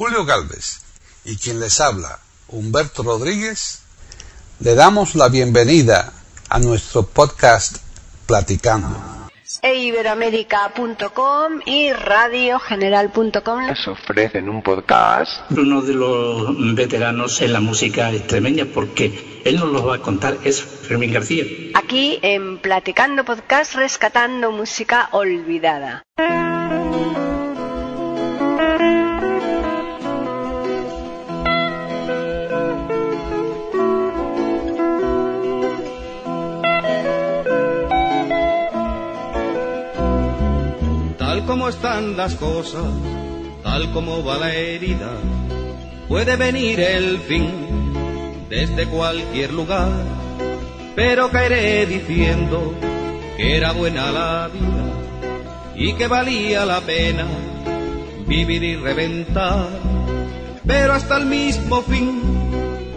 Julio Galvez y quien les habla, Humberto Rodríguez, le damos la bienvenida a nuestro podcast Platicando. E iberoamérica.com y radiogeneral.com les ofrecen un podcast. Uno de los veteranos en la música extremeña, porque él nos lo va a contar, es Fermín García. Aquí en Platicando Podcast, rescatando música olvidada. Están las cosas, tal como va la herida, puede venir el fin desde cualquier lugar, pero caeré diciendo que era buena la vida y que valía la pena vivir y reventar, pero hasta el mismo fin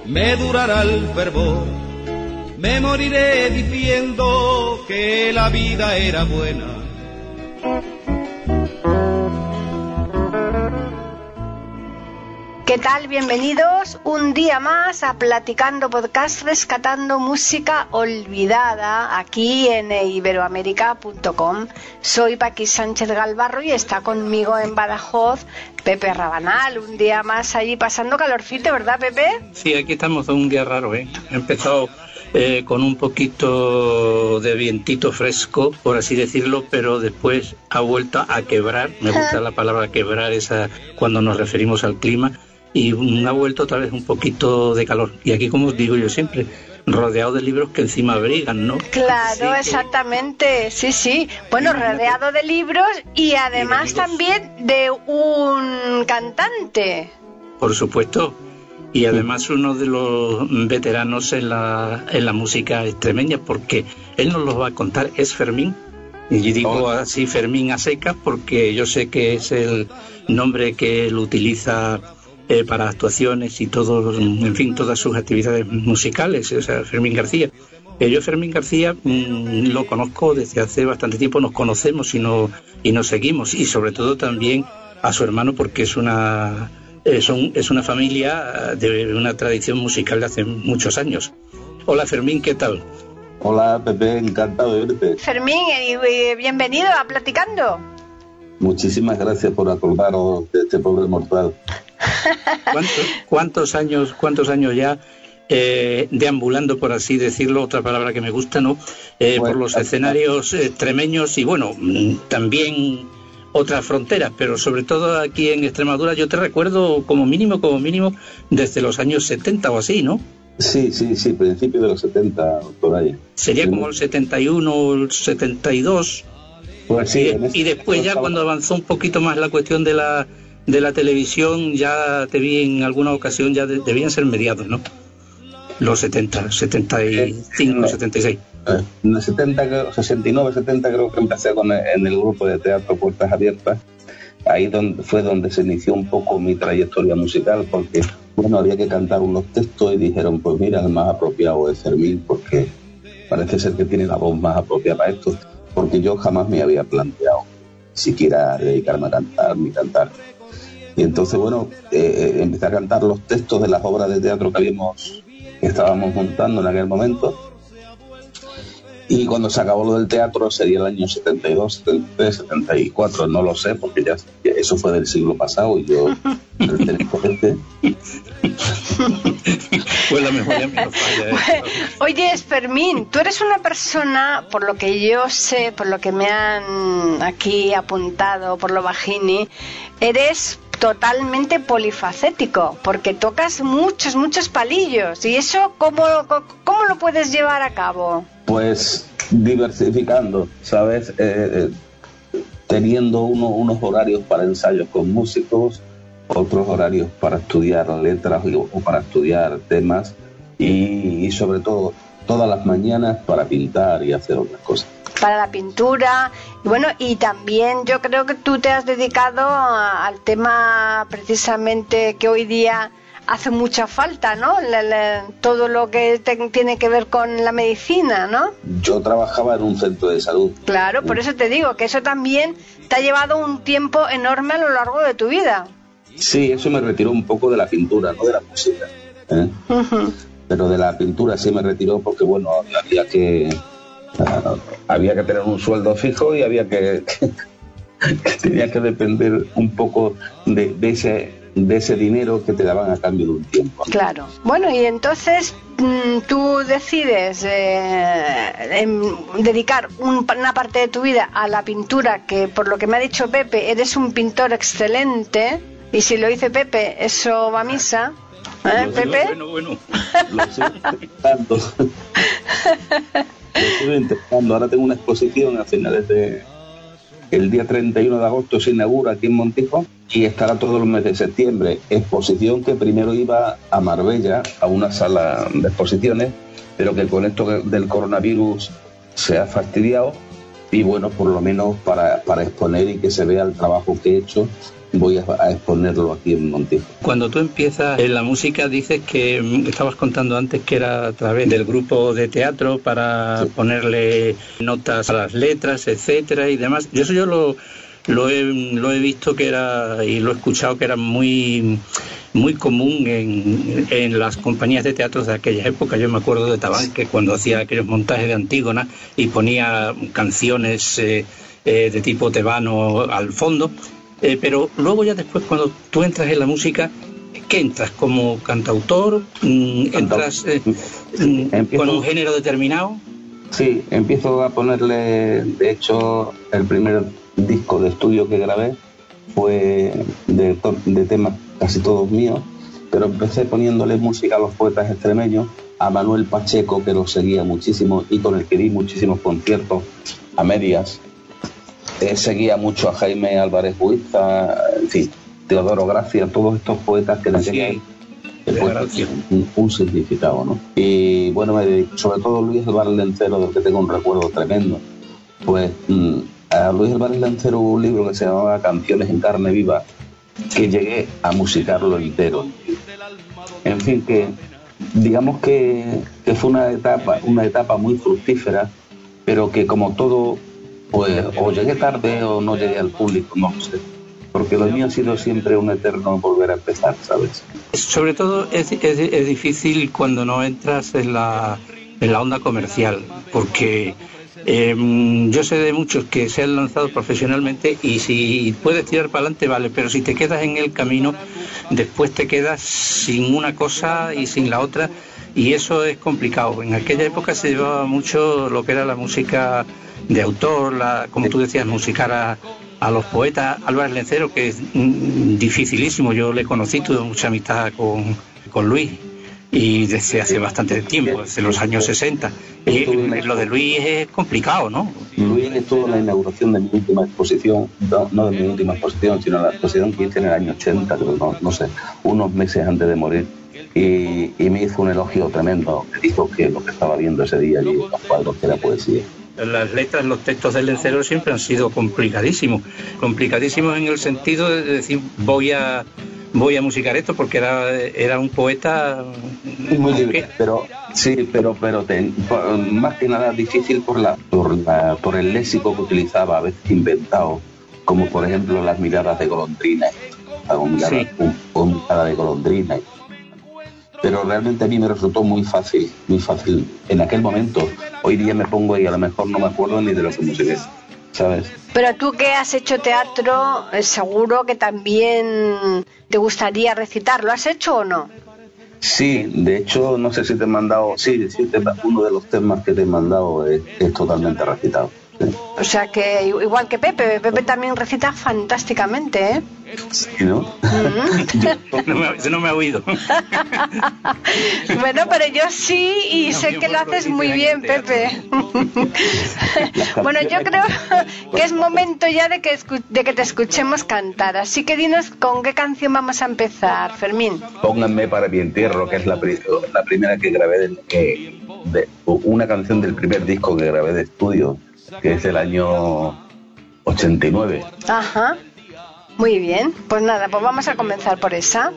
me durará el fervor, me moriré diciendo que la vida era buena. ¿Qué tal? Bienvenidos un día más a Platicando Podcast Rescatando Música Olvidada aquí en iberoamérica.com. Soy Paqui Sánchez Galvarro y está conmigo en Badajoz Pepe Rabanal. Un día más allí pasando calorcito, ¿verdad, Pepe? Sí, aquí estamos un día raro, ¿eh? He empezado eh, con un poquito de vientito fresco, por así decirlo, pero después ha vuelto a quebrar. Me gusta la palabra quebrar esa cuando nos referimos al clima y ha vuelto otra vez un poquito de calor. Y aquí, como os digo yo siempre, rodeado de libros que encima abrigan, ¿no? Claro, exactamente, sí, sí. Bueno, rodeado de libros y además también de un cantante. Por supuesto. Y además uno de los veteranos en la, en la música extremeña, porque él nos lo va a contar, es Fermín. Y digo así Fermín a secas porque yo sé que es el nombre que él utiliza eh, para actuaciones y todo, en fin, todas sus actividades musicales, o sea, Fermín García. Eh, yo Fermín García mmm, lo conozco desde hace bastante tiempo, nos conocemos y, no, y nos seguimos, y sobre todo también a su hermano porque es una, es, un, es una familia de una tradición musical de hace muchos años. Hola Fermín, ¿qué tal? Hola Pepe, encantado de verte. Fermín, y bienvenido a Platicando. Muchísimas gracias por acordaros de este pobre mortal. ¿Cuántos, cuántos años, cuántos años ya eh, deambulando, por así decirlo, otra palabra que me gusta, ¿no? Eh, bueno, por los escenarios eh, extremeños y bueno, también otras fronteras, pero sobre todo aquí en Extremadura yo te recuerdo como mínimo, como mínimo, desde los años 70 o así, ¿no? Sí, sí, sí, principio de los 70, por ahí. Sería como el 71, el 72. Pues sí, y, este y después ya cuando avanzó un poquito más la cuestión de la de la televisión ya te vi en alguna ocasión, ya de, debían ser mediados, ¿no? Los 70, 75, eh, 76. Eh, en el 70, 69, 70 creo que empecé con el, en el grupo de teatro Puertas Abiertas. Ahí donde, fue donde se inició un poco mi trayectoria musical, porque bueno, había que cantar unos textos y dijeron, pues mira, el más apropiado es Fermín, porque parece ser que tiene la voz más apropiada para esto, porque yo jamás me había planteado siquiera dedicarme a cantar ni cantar. Y entonces, bueno, eh, empecé a cantar los textos de las obras de teatro que habíamos, que estábamos montando en aquel momento. Y cuando se acabó lo del teatro sería el año 72, 73, 74, no lo sé, porque ya, eso fue del siglo pasado y yo este. pues la memoria me falla. ¿eh? Oye, Fermín, tú eres una persona, por lo que yo sé, por lo que me han aquí apuntado, por lo bajini, eres totalmente polifacético, porque tocas muchos, muchos palillos. ¿Y eso cómo, cómo lo puedes llevar a cabo? Pues diversificando, ¿sabes? Eh, eh, teniendo uno, unos horarios para ensayos con músicos, otros horarios para estudiar letras o para estudiar temas y, y sobre todo todas las mañanas para pintar y hacer otras cosas para la pintura y bueno y también yo creo que tú te has dedicado a, al tema precisamente que hoy día hace mucha falta, ¿no? Le, le, todo lo que te, tiene que ver con la medicina, ¿no? Yo trabajaba en un centro de salud. Claro, por eso te digo que eso también te ha llevado un tiempo enorme a lo largo de tu vida. Sí, eso me retiró un poco de la pintura, no de la música. ¿eh? Pero de la pintura sí me retiró porque, bueno, había que ah, había que tener un sueldo fijo y había que, tenía que depender un poco de, ese de ese dinero que te daban a cambio de un tiempo. Claro. Bueno, y entonces mm, tú decides eh, dedicar una parte de tu vida a la pintura, que por lo que me ha dicho Pepe, eres un pintor excelente, y si lo dice Pepe, eso va a misa. ¿Eh, Pepe? Bueno, bueno. Lo intentando. estoy intentando. Ahora tengo una exposición a finales de, el día 31 de agosto se inaugura aquí en Montijo y estará todos los meses de septiembre. Exposición que primero iba a Marbella, a una sala de exposiciones, pero que con esto del coronavirus se ha fastidiado y bueno, por lo menos para, para exponer y que se vea el trabajo que he hecho voy a, exponerlo aquí en Montijo. Cuando tú empiezas en la música, dices que mm, estabas contando antes que era a través del grupo de teatro para ponerle notas a las letras, etcétera y demás. Y eso yo lo, lo he, lo he visto que era y lo he escuchado que era muy muy común en, en, las compañías de teatro de aquella época. Yo me acuerdo de Tabán que cuando hacía aquellos montajes de Antígona y ponía canciones eh, eh, de tipo tebano al fondo, eh, pero luego ya después cuando tú entras en la música, ¿qué entras? ¿Como cantautor? Mm, ¿Entras eh, mm, con un género determinado? Sí, empiezo a ponerle, de hecho, el primer disco de estudio que grabé fue de, de temas casi todos míos, pero empecé poniéndole música a los poetas extremeños, a Manuel Pacheco, que lo seguía muchísimo y con el que di muchísimos conciertos a medias, eh, seguía mucho a Jaime Álvarez Buiza, en fin, Teodoro Gracia, todos estos poetas que le tenían un, significado, ¿no? Y bueno, sobre todo Luis Álvarez Lencero, del que tengo un recuerdo tremendo, pues mm, a Luis Álvarez Lencero hubo un libro que se llamaba Canciones en carne viva, que llegué a musicarlo entero. En fin, que digamos que, que fue una etapa, una etapa muy fructífera, pero que como todo pues o llegué tarde o no llegué al público, no sé. Porque lo mío ha sido siempre un eterno volver a empezar, ¿sabes? Sobre todo es, es, difícil cuando no entras en la, en la onda comercial, porque em, yo sé de muchos que se han lanzado profesionalmente y si puedes tirar para adelante, vale, pero si te quedas en el camino, después te quedas sin una cosa y sin la otra y eso es complicado. En aquella época se llevaba mucho lo que era la música de autor, la, como tú decías, musicar a, a los poetas. Álvarez Lencero, que es mm, dificilísimo, yo le conocí, tuve mucha amistad con, con Luis y desde hace bastante tiempo, desde los años 60. Y lo de Luis es complicado, ¿no? Luis estuvo en la inauguración de mi última exposición, no, de mi última exposición, sino la exposición que hice en el año 80, no, no sé, unos meses antes de morir. Y, y, me hizo un elogio tremendo. Me dijo que lo que estaba viendo ese día allí, los cuadros, que era poesía las letras, los textos del Lencero siempre han sido complicadísimos. Complicadísimos en el sentido de decir, voy a voy a musicar esto porque era, era un poeta muy libre pero sí pero pero más que nada difícil por la, por la por el léxico que utilizaba a veces inventado como por ejemplo las miradas de golondrina. O mirada, de golondrina pero realmente a mí me resultó muy fácil, muy fácil en aquel momento. Hoy día me pongo y a lo mejor no me acuerdo ni de lo que musiqué, ¿sabes? Pero tú que has hecho teatro, eh, seguro que también te gustaría recitar, ¿lo has hecho o no? Sí, de hecho, no sé si te he mandado, sí, sí uno de los temas que te he mandado es totalmente recitado. O sea que igual que Pepe, Pepe también recita fantásticamente, ¿eh? Sí, ¿no? no, me, ha oído. bueno, pero yo sí y sé que lo haces muy bien, Pepe. bueno, yo creo que es momento ya de que, de que te escuchemos cantar. Así que dinos con qué canción vamos a empezar, Fermín. Pónganme para mi entierro, que es la, la primera que grabé, de, una canción del primer disco que grabé de estudio que es el año 89. Ajá. Muy bien. Pues nada, pues vamos a comenzar por esa.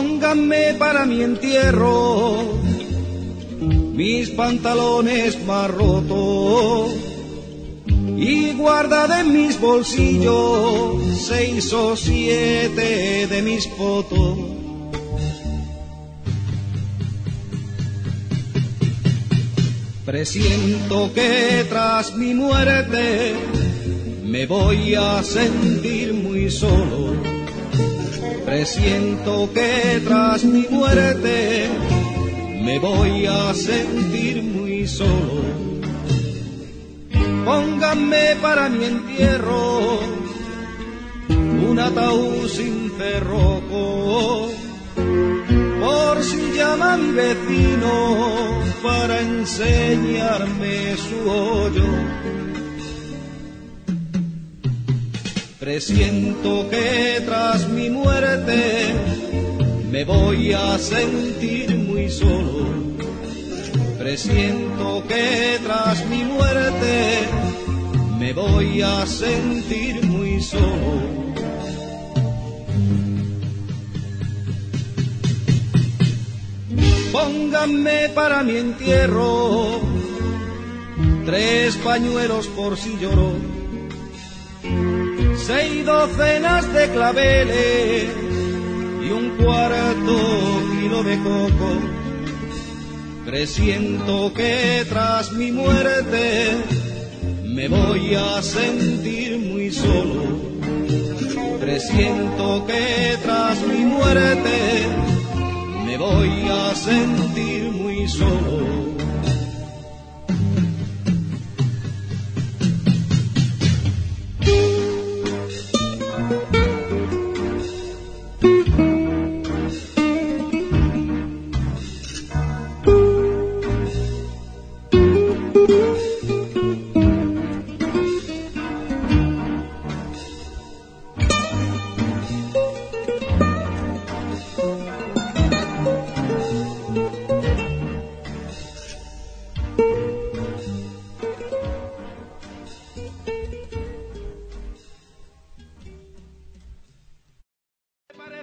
Pónganme para mi entierro. Mis pantalones más rotos. Y guarda en mis bolsillos seis o siete de mis fotos. Presiento que tras mi muerte me voy a sentir muy solo Presiento que tras mi muerte me voy a sentir muy solo. Pónganme para mi entierro un ataúd sin cerrojo, por si llama mi vecino para enseñarme su hoyo Presiento que tras mi muerte me voy a sentir muy solo. Presiento que tras mi muerte me voy a sentir muy solo. Pónganme para mi entierro tres pañuelos por si lloro seis docenas de claveles y un cuarto kilo de coco. Presiento que tras mi muerte me voy a sentir muy solo. Presiento que tras mi muerte me voy a sentir muy solo.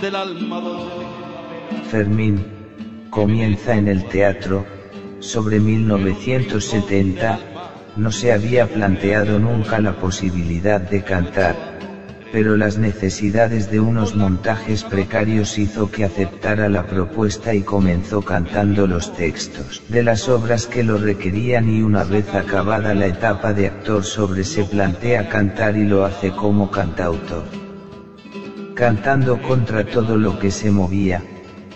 del alma. Fermín comienza en el teatro sobre 1970 no se había planteado nunca la posibilidad de cantar, pero las necesidades de unos montajes precarios hizo que aceptara la propuesta y comenzó cantando los textos de las obras que lo requerían y una vez acabada la etapa de actor sobre se plantea cantar y lo hace como cantautor. Cantando contra todo lo que se movía,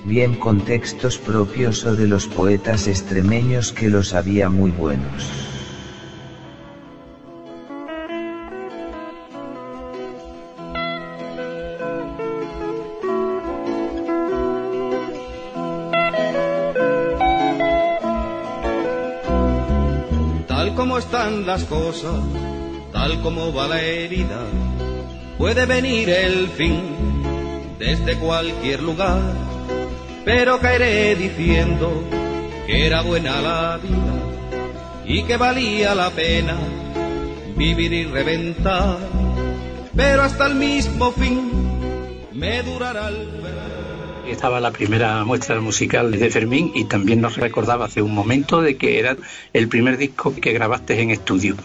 bien con textos propios o de los poetas extremeños que los había muy buenos. están las cosas, tal como va la herida, puede venir el fin desde cualquier lugar, pero caeré diciendo que era buena la vida y que valía la pena vivir y reventar, pero hasta el mismo fin me durará el estaba la primera muestra musical de Fermín y también nos recordaba hace un momento de que era el primer disco que grabaste en estudio.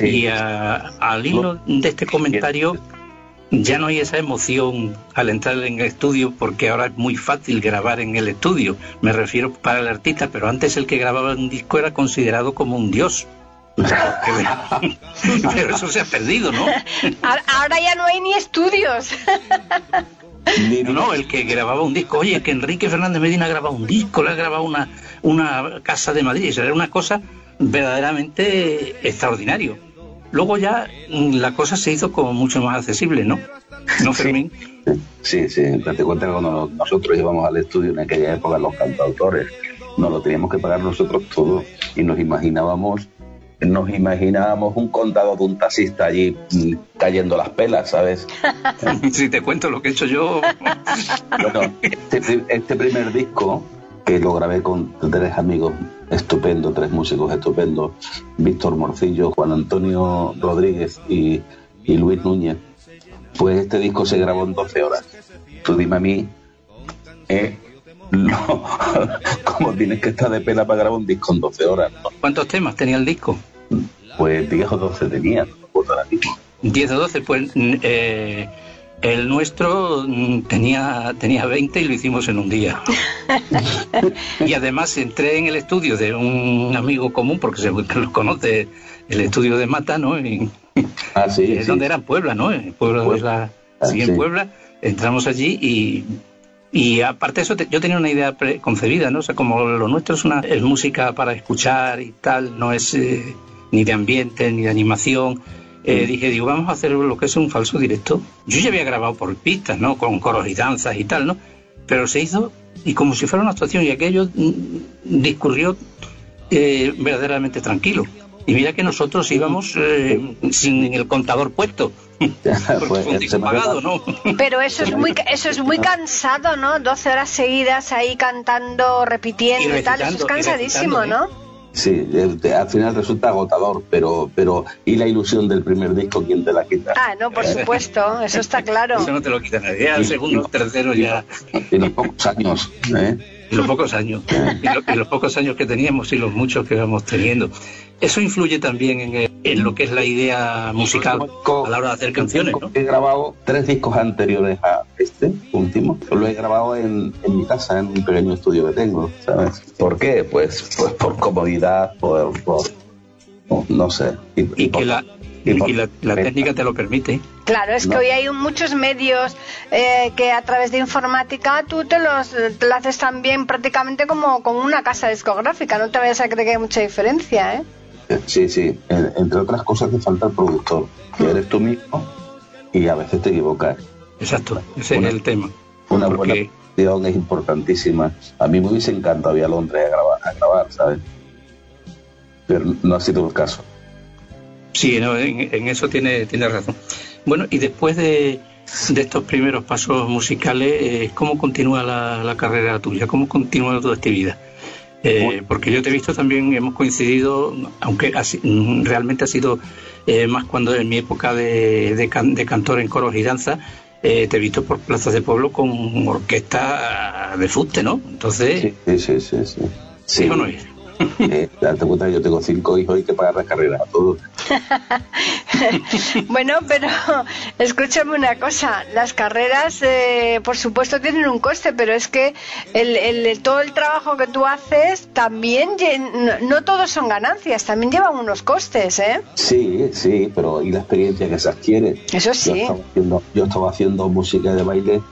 Y al hilo de este comentario ya no hay esa emoción al entrar en el estudio porque ahora es muy fácil grabar en el estudio. Me refiero para el artista, pero antes el que grababa un disco era considerado como un dios. pero eso se ha perdido, ¿no? Ahora ya no hay ni estudios. No, el que grababa un disco. Oye, que Enrique Fernández Medina ha grabado un disco, le ha grabado una, una casa de Madrid, era una cosa verdaderamente extraordinario. Luego ya mm, la cosa se hizo como mucho más accesible, ¿no? ¿No, Fermín? Sí, sí, date cuenta que cuando nosotros íbamos al estudio en aquella época, los cantautores, nos lo teníamos que pagar nosotros todo y nos imaginábamos nos imaginábamos un contado de un taxista allí mm, cayendo las pelas, ¿sabes? si te cuento lo que he hecho yo. bueno, este, este, primer disco, que lo grabé con tres amigos estupendos, tres músicos estupendos, Víctor Morcillo, Juan Antonio Rodríguez y, y Luis Núñez, pues este disco se grabó en 12 horas. Tú dime a mí, eh, no, ¿cómo tienes que estar de pena para grabar un disco en 12 horas? ¿Cuántos temas tenía el disco? Pues 10 o 12 tenía, no ahora mismo. 10 o 12, pues eh, el nuestro mm, tenía, tenía 20 y lo hicimos en un día. y además entré en el estudio de un amigo común, porque se lo conoce, el estudio de Mata, ¿no? ah, sí, es donde era en Puebla, ¿no? En Puebla, pues, la, ah, sí, en Puebla. Entramos allí y y aparte de eso, yo tenía una idea preconcebida, ¿no? O sea, como lo nuestro es, una, es música para escuchar y tal, no es eh, ni de ambiente, ni de animación. Eh, dije, digo, vamos a hacer lo que es un falso directo. Yo ya había grabado por pistas, ¿no? Con coros y danzas y tal, ¿no? Pero se hizo y como si fuera una actuación y aquello mm, discurrió eh, verdaderamente tranquilo. Y mira que nosotros íbamos sin el contador puesto. pues, ¿no? Pero eso es muy eso es muy cansado, ¿no? 12 horas seguidas ahí cantando, repitiendo y, tal, eso es cansadísimo, ¿no? Sí, al final resulta agotador, pero pero y la ilusión del primer disco, ¿quién te la quita? Ah, no, por supuesto, eso está claro. Eso no te lo quita nadie, al segundo, tercero ya. En los pocos años, ¿eh? En los pocos años, y, los pocos años que teníamos y los muchos que vamos teniendo. Eso influye también en, en lo que es la idea musical a la hora de hacer canciones. ¿no? He grabado tres discos anteriores a este último. Lo he grabado en, en mi casa, en un pequeño estudio que tengo, ¿sabes? ¿Por qué? Pues, pues por comodidad, por, no sé. Y, que la, y, la, técnica te lo permite. Claro, es que hoy hay muchos medios eh, que a través de informática tú te los te lo haces también prácticamente como, como una casa discográfica. No te vayas a creer que hay mucha diferencia, ¿eh? Sí, sí. Entre otras cosas, te falta el productor, que eres tú mismo y a veces te equivocas. Exacto, ese es el tema. Una buena producción es importantísima. A mí me hubiese encantado ir a Londres a grabar, a grabar ¿sabes? Pero no ha sido el caso. Sí, en, eso tiene, tiene razón. Bueno, y después de, de estos primeros pasos musicales, eh, ¿cómo continúa la, la carrera tuya? ¿Cómo continúa tu actividad? Eh, porque yo te he visto también, hemos coincidido, aunque mm, realmente ha sido eh, más cuando en mi época de, de, cantor en coros y danza, eh, te he visto por plazas de pueblo con orquesta de fuste, ¿no? Entonces... Sí, sí, sí. sí. ¿Sí, o no es? Eh, date cuenta yo tengo cinco hijos y que pagar la carrera a todos. bueno, pero escúchame una cosa, las carreras eh, por supuesto tienen un coste, pero es que el, todo el trabajo que tú haces también, no, todos son ganancias, también llevan unos costes, ¿eh? Sí, sí, pero y la experiencia que se adquiere. Eso sí. Yo estaba haciendo, música de baile,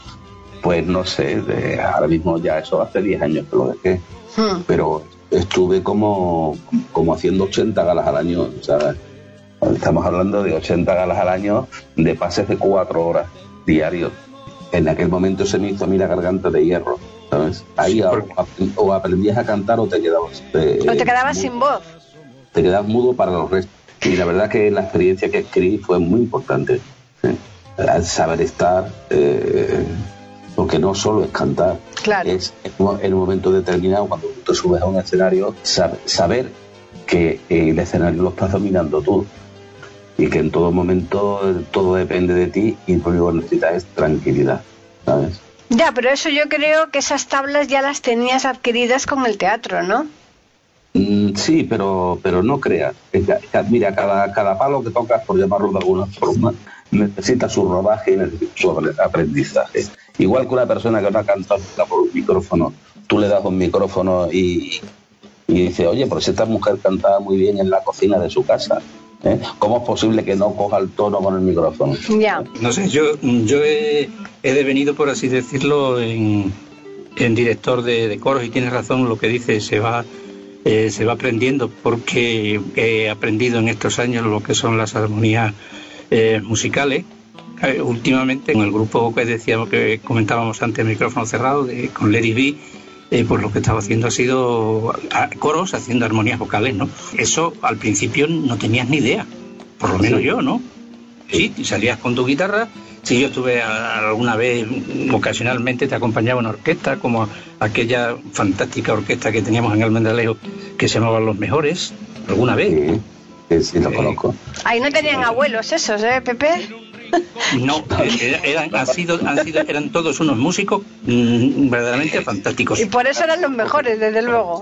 pues no sé, de, ahora mismo ya eso hace 10 años que lo dejé. Hmm. Pero estuve como, como haciendo 80 galas al año, ¿sabes? Estamos hablando de 80 galas al año de pases de 4 horas diarios. En aquel momento se me hizo a mí la garganta de hierro, ¿sabes? Ahí o, aprendías a cantar o te quedabas... Eh, o te quedabas sin voz. Te quedabas mudo para los restos. Y la verdad que la experiencia que escribí fue muy importante. Al saber estar... Eh, porque no solo es cantar, es en un momento determinado, cuando tú te subes a un escenario, saber que el escenario lo estás dominando tú y que en todo momento todo depende de ti y lo único que necesitas es tranquilidad, ¿sabes? Ya, pero eso yo creo que esas tablas ya las tenías adquiridas con el teatro, ¿no? Mm, sí, pero pero no creas. Mira, cada, cada palo que tocas, por llamarlo de alguna forma, necesita su rodaje y necesita su aprendizaje. Igual que una persona que no ha cantado por un micrófono, tú le das un micrófono y, y dice, oye, pero si esta mujer cantaba muy bien en la cocina de su casa, ¿eh? ¿cómo es posible que no coja el tono con el micrófono? Ya. No sé, yo, yo he, he devenido, por así decirlo, en, en director de, de coros y tienes razón lo que dice, se va eh, se va aprendiendo porque he aprendido en estos años lo que son las armonías eh, musicales. Eh, últimamente en el grupo que decíamos que comentábamos antes, micrófono cerrado, de, con Lady B, pues lo que estaba haciendo ha sido coros haciendo armonías vocales, ¿no? Eso al principio no tenías ni idea, por lo menos yo, ¿no? Sí, salías con tu guitarra Sí, yo estuve alguna vez, ocasionalmente te acompañaba una orquesta, como aquella fantástica orquesta que teníamos en Almendalejo, que se llamaba Los Mejores, alguna vez. Sí, sí, lo eh, conozco. Ahí no tenían abuelos esos, ¿eh, Pepe? No, eh, eran, han sido, han sido, eran todos unos músicos mm, verdaderamente fantásticos. Y por eso eran los mejores, desde luego.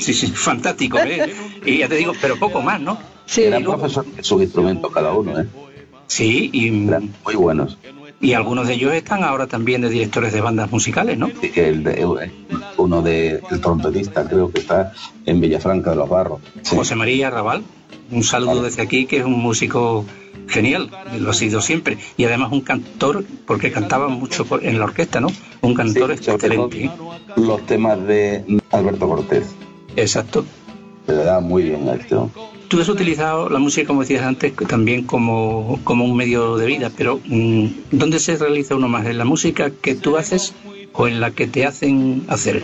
Sí, sí, fantásticos, ¿eh? Y ya te digo, pero poco más, ¿no? Sí. Eran profesores de sus instrumentos cada uno, ¿eh? Sí, y muy buenos. Y algunos de ellos están ahora también de directores de bandas musicales, ¿no? El uno de el trompetista creo que está en Villafranca de los Barros. José María Raval. Un saludo desde aquí, que es un músico genial, lo ha sido siempre. Y además un cantor, porque cantaba mucho en la orquesta, ¿no? Un cantor excelente. Los temas de Alberto Cortés. Exacto. Se le da muy bien a este Tú has utilizado la música, como decías antes, también como, como un medio de vida, pero mm, ¿dónde se realiza uno más? ¿En la música que tú haces o en la que te hacen hacer?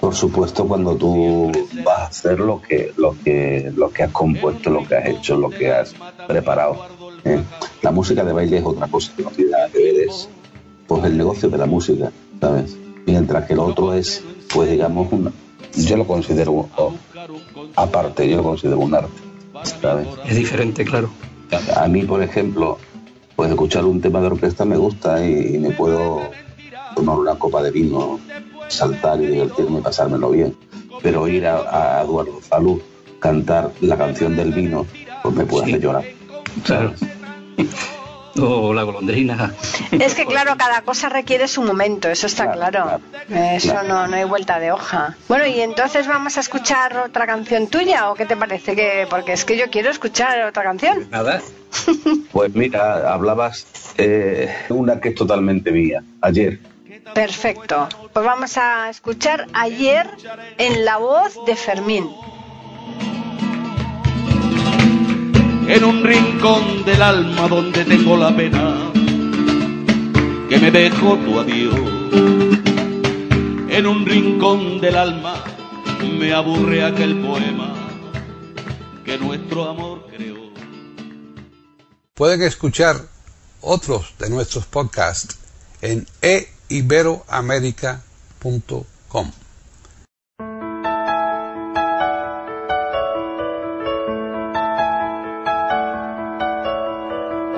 Por supuesto, cuando tú vas a hacer lo que, lo que, lo que has compuesto, lo que has hecho, lo que has preparado. ¿eh? La música de baile es otra cosa que no tiene nada que ver, es pues, el negocio de la música, ¿sabes? Mientras que el otro es, pues digamos, una, yo lo considero aparte, yo considero un arte. Es diferente, claro. A mí, por ejemplo, pues escuchar un tema de orquesta me gusta y, me puedo tomar una copa de vino, saltar y divertirme y pasármelo bien. Pero ir a, Eduardo Salud, cantar la canción del vino, pues me puede hacer llorar. Claro o la golondrina. Es que claro, cada cosa requiere su momento, eso está claro. Eso No, no hay vuelta de hoja. Bueno, y entonces vamos a escuchar otra canción tuya o qué te parece que porque es que yo quiero escuchar otra canción. Nada. pues mira, hablabas eh, una que es totalmente mía, ayer. Perfecto. Pues vamos a escuchar ayer en la voz de Fermín. En un rincón del alma donde tengo la pena que me dejó tu adiós. En un rincón del alma me aburre aquel poema que nuestro amor creó. Pueden escuchar otros de nuestros podcasts en eiberoamerica.com.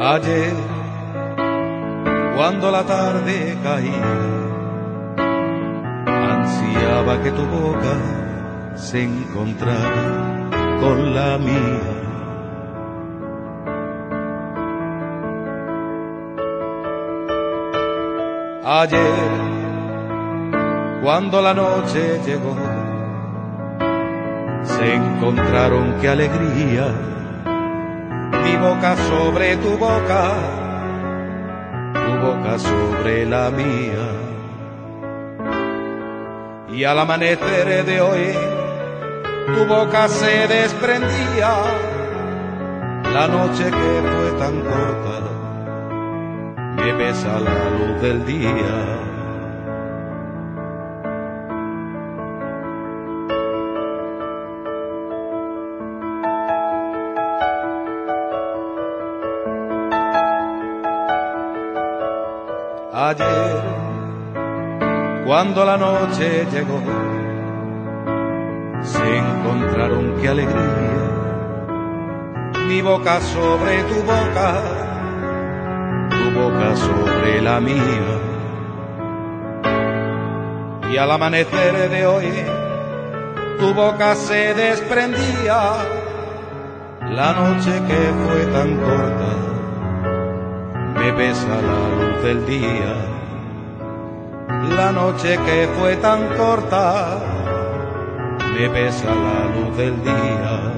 Ayer, cuando la tarde caía, ansiaba que tu boca se encontrara con la mía. Ayer, cuando la noche llegó, se encontraron qué alegría boca sobre tu boca, tu boca sobre la mía. Y al amanecer de hoy, tu boca se desprendía, la noche que fue tan corta, me besa la luz del día. Cuando la noche llegó, se encontraron qué alegría, mi boca sobre tu boca, tu boca sobre la mía. Y al amanecer de hoy, tu boca se desprendía, la noche que fue tan corta me besa la luz del día. La noche que fue tan corta, me besa la luz del día.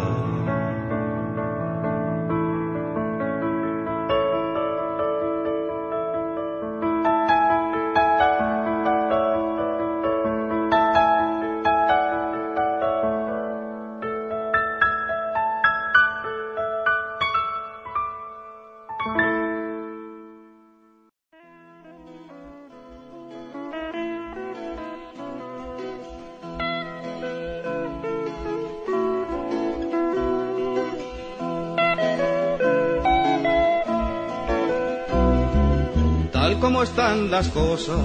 Cosas,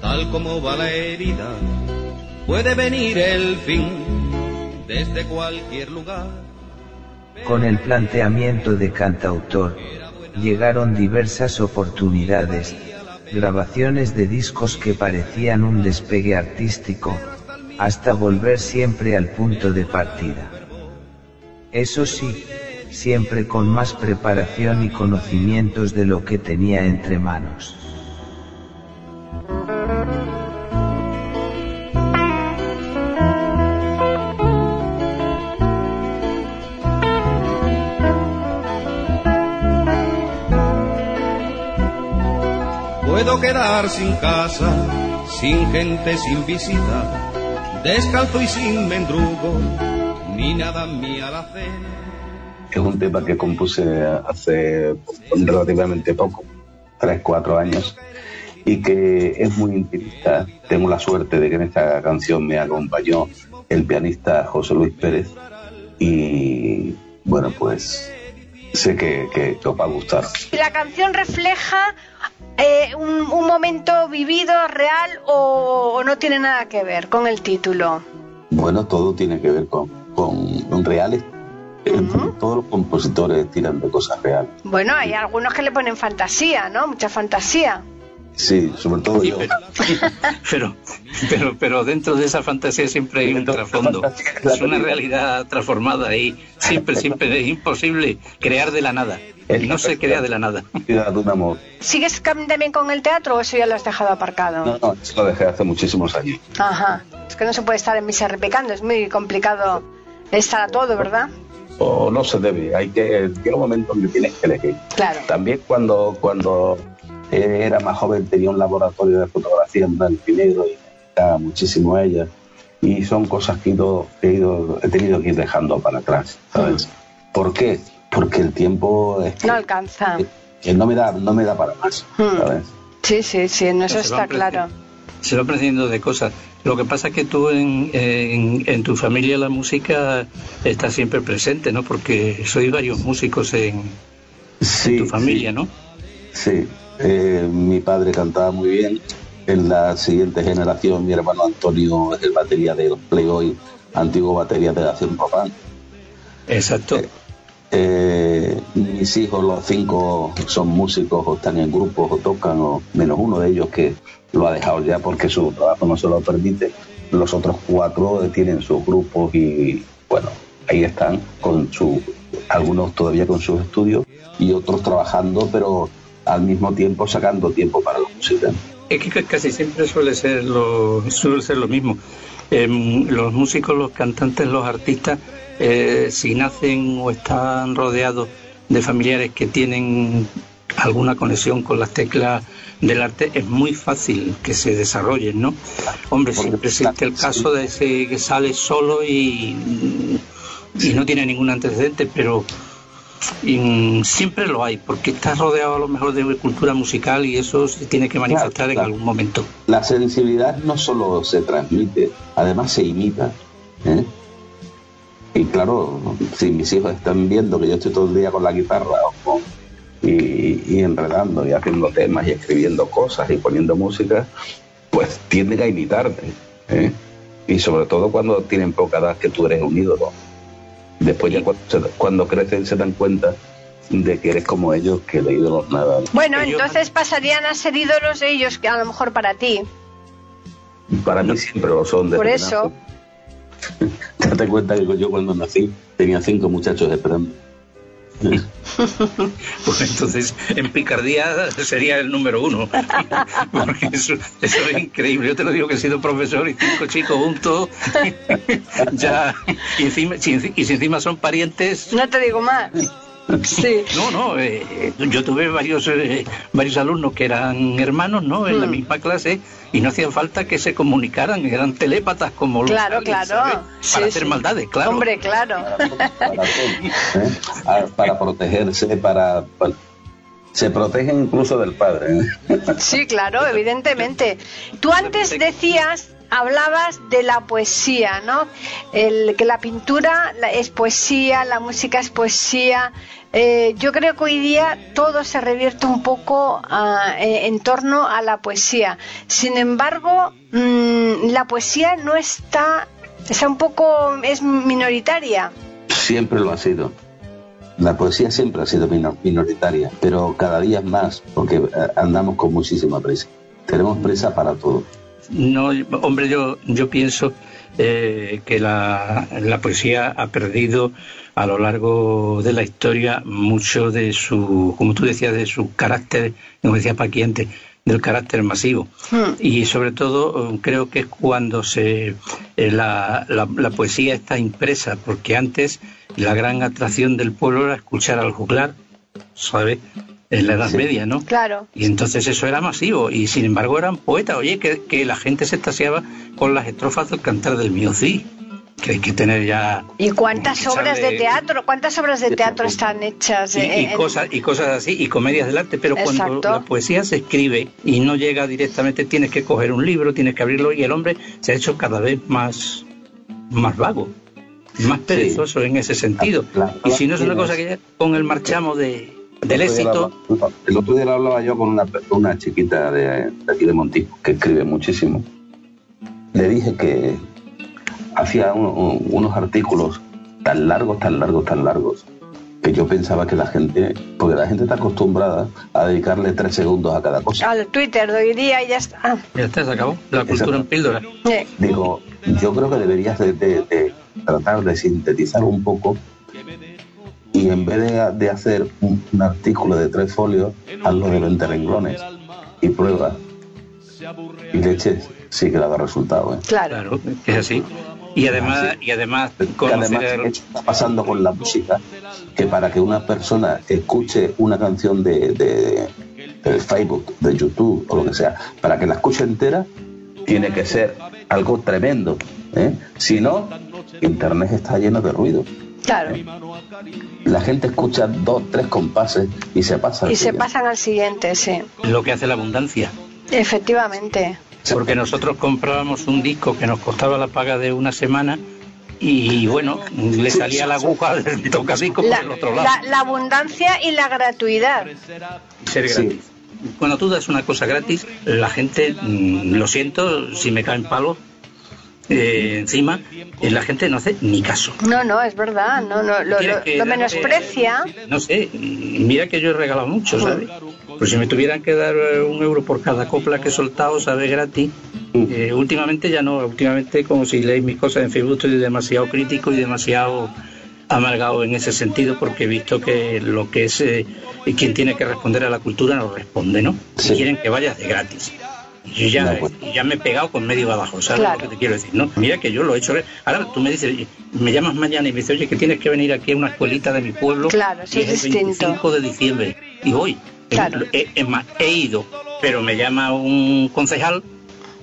tal como va la herida, puede venir el fin desde cualquier lugar. Con el planteamiento de cantautor, llegaron diversas oportunidades, grabaciones de discos que parecían un despegue artístico, hasta volver siempre al punto de partida. Eso sí, siempre con más preparación y conocimientos de lo que tenía entre manos. Puedo quedar sin casa, sin gente, sin visita, descalzo y sin mendrugo, ni nada mi alacena. Es un tema que compuse hace relativamente poco, tres, cuatro años, y que es muy intimista. Tengo la suerte de que en esta canción me acompañó el pianista José Luis Pérez y bueno, pues sé que, que, que os va a gustar. La canción refleja eh, un, un momento vivido, real o, o no tiene nada que ver con el título. Bueno, todo tiene que ver con, con reales. Eh, Todos los compositores tiran de cosas reales. Bueno, hay algunos que le ponen fantasía, ¿no? Mucha fantasía. Sí, sobre todo Sí, yo. pero, pero, pero, dentro de esa fantasía siempre hay un trasfondo. Es una realidad transformada y siempre, siempre es imposible crear de la nada. No se crea de la nada. Ciudad de un amor. ¿Sigues también con el teatro o eso ya lo has dejado aparcado? No, no, eso lo dejé hace muchísimos años. Ajá. Es que no se puede estar en misa repicando, es muy complicado estar a todo, ¿verdad? O no se debe, hay que llega un momento en que tienes que elegir. Claro. También cuando cuando era más joven tenía un laboratorio de fotografía en blanco y negro y me muchísimo a ella. Y son cosas que he, ido, he, ido- he tenido que ir dejando para atrás, ¿sabes? ¿Por qué? Porque el tiempo es que, No alcanza. que no me da no me da para más. ¿sabes? Sí, sí, sí, en eso está claro. Se va aprendiendo de cosas. Lo que pasa es que tú en, en, en tu familia la música está siempre presente, ¿no? Porque sois varios músicos en, Sí, tu familia, sí. ¿no? Sí, eh, mi padre cantaba muy bien. En la siguiente generación, mi hermano Antonio es el batería de los Playboy, antiguo batería de la Cien Papán. Exacto. Eh, mis hijos, los cinco, son músicos o están en grupos o tocan, o menos uno de ellos que lo ha dejado ya porque su trabajo no se lo permite. Los otros cuatro eh, tienen sus grupos y, bueno, ahí están con su, algunos todavía con sus estudios y otros trabajando, pero al mismo tiempo sacando tiempo para la música. Es que casi siempre suele ser lo, suele ser lo mismo. Em, los músicos, los cantantes, los artistas, eh, si nacen o están rodeados de familiares que tienen alguna conexión con las teclas del arte, es muy fácil que se desarrollen, ¿no? Hombre, siempre existe el caso de ese que sale solo y, y no tiene ningún antecedente, pero y, siempre lo hay, porque estás rodeado a lo mejor de cultura musical y eso se tiene que manifestar en claro. algún momento. La sensibilidad no solo se transmite, además se imita. ¿eh? Y claro, si mis hijos están viendo que yo estoy todo el día con la guitarra o y, y enredando y haciendo temas y escribiendo cosas y poniendo música, pues tienden a imitarte. ¿eh? Y sobre todo cuando tienen poca edad que tú eres un ídolo. Después ya cuando, se- cuando crecen se dan cuenta de que eres como ellos, que de ídolos nada. Bueno, Ellos- entonces pasarían a ser ídolos de ellos, que a lo mejor para ti. Para mí siempre lo son. desde Por eso. Date cuenta que yo cuando nací tenía cinco muchachos esperando. Pues entonces en picardía sería el número uno. Porque eso, eso es increíble. Yo te lo digo que he sido profesor y cinco chicos juntos. ya, y, encima, si, y si encima son parientes. No te digo más. Sí. No, no, eh, yo tuve varios eh, varios alumnos que eran hermanos, ¿no? En la Mm. misma clase y no hacía falta que se comunicaran, eran telépatas como los Claro, aliens, claro. ¿sabes? Sí, Para hacer sí. maldades, claro. Hombre, claro. para, ¿eh? Ah, para protegerse, para, para- se protegen incluso del padre. ¿eh? Sí, claro, evidentemente. Tú antes decías hablabas de la poesía, ¿no? El, que la pintura es poesía, la música es poesía. Eh, yo creo que hoy día todo se revierte un poco eh, en torno a la poesía. Sin embargo, mm, la poesía no está, está un poco, es minoritaria. Siempre lo ha sido. La poesía siempre ha sido minoritaria, pero cada día más, porque eh, andamos con muchísima prisa. Tenemos prisa para todo. No, hombre, yo, yo pienso eh, que la, la, poesía ha perdido a lo largo de la historia mucho de su, como tú decías, de su carácter, como decía Paquiente, del carácter masivo. Hmm. Y sobre todo creo que es cuando se eh, la, la, la, poesía está impresa, porque antes la gran atracción del pueblo era escuchar al juglar, ¿sabes? En la Edad Media, ¿no? Claro. Y entonces eso era masivo, y sin embargo eran poetas. Oye, que, que la gente se extasiaba con las estrofas del cantar del mío, sí. Que hay que tener ya. ¿Y cuántas obras de, teatro? ¿Cuántas obras de teatro están hechas? Y, cosas, y cosas así, y comedias del arte, pero cuando la poesía se escribe y no llega directamente, tienes que coger un libro, tienes que abrirlo, y el hombre se ha hecho cada vez más, más vago más perezoso en ese sentido. y si no es una cosa que con el marchamo de, del éxito. el otro día lo hablaba yo con una, una chiquita de, aquí de Montijo que escribe muchísimo. Le dije que hacía unos artículos tan largos, tan largos, tan largos, que yo pensaba que la gente, porque la gente está acostumbrada a dedicarle tres segundos a cada cosa. Al Twitter de hoy día y ya está. Ya está, se acabó. La cultura en píldora. Digo, yo creo que deberías de tratar de sintetizar un poco y en vez de, hacer un, artículo de tres folios, hazlo de 20 renglones y prueba. Y leche sí que le da resultado. ¿eh? Claro, es así. Y además, y además, está pasando con la música, que para que una persona escuche una canción de, de, de Facebook, de YouTube o lo que sea, para que la escuche entera, tiene que ser algo tremendo. ¿eh? Si no, Internet está lleno de ruido. Claro. La gente escucha dos, tres compases y se pasa. Y se pasan al siguiente, sí. Lo que hace la abundancia. Efectivamente. Porque nosotros comprábamos un disco que nos costaba la paga de una semana y bueno, le salía la aguja del tocadisco por el otro lado. La, abundancia y la gratuidad. Ser gratis. Cuando tú das una cosa gratis, la gente, mm, lo siento, si me caen palos, eh, encima, eh, la gente no hace ni caso. No, no, es verdad, no, no, lo, menosprecia. No sé, mira que yo he regalado mucho, ¿sabes? Pues si me tuvieran que dar eh, un euro por cada copla que he soltado, ¿sabes? Gratis. últimamente ya no, últimamente como si leéis mis cosas en Facebook estoy demasiado crítico y demasiado amargado en ese sentido porque he visto que lo que es quien tiene que responder a la cultura no responde, ¿no? Si quieren que vayas de gratis. Yo ya, ya me he pegado con medio abajo, ¿sabes lo que te quiero decir? ¿no? Mira que yo lo he hecho. Ahora tú me dices, me llamas mañana y me dices, oye, que tienes que venir aquí a una escuelita de mi pueblo. Claro, sí, es el 25 de diciembre. Y voy. Claro. Es más, he ido, pero me llama un concejal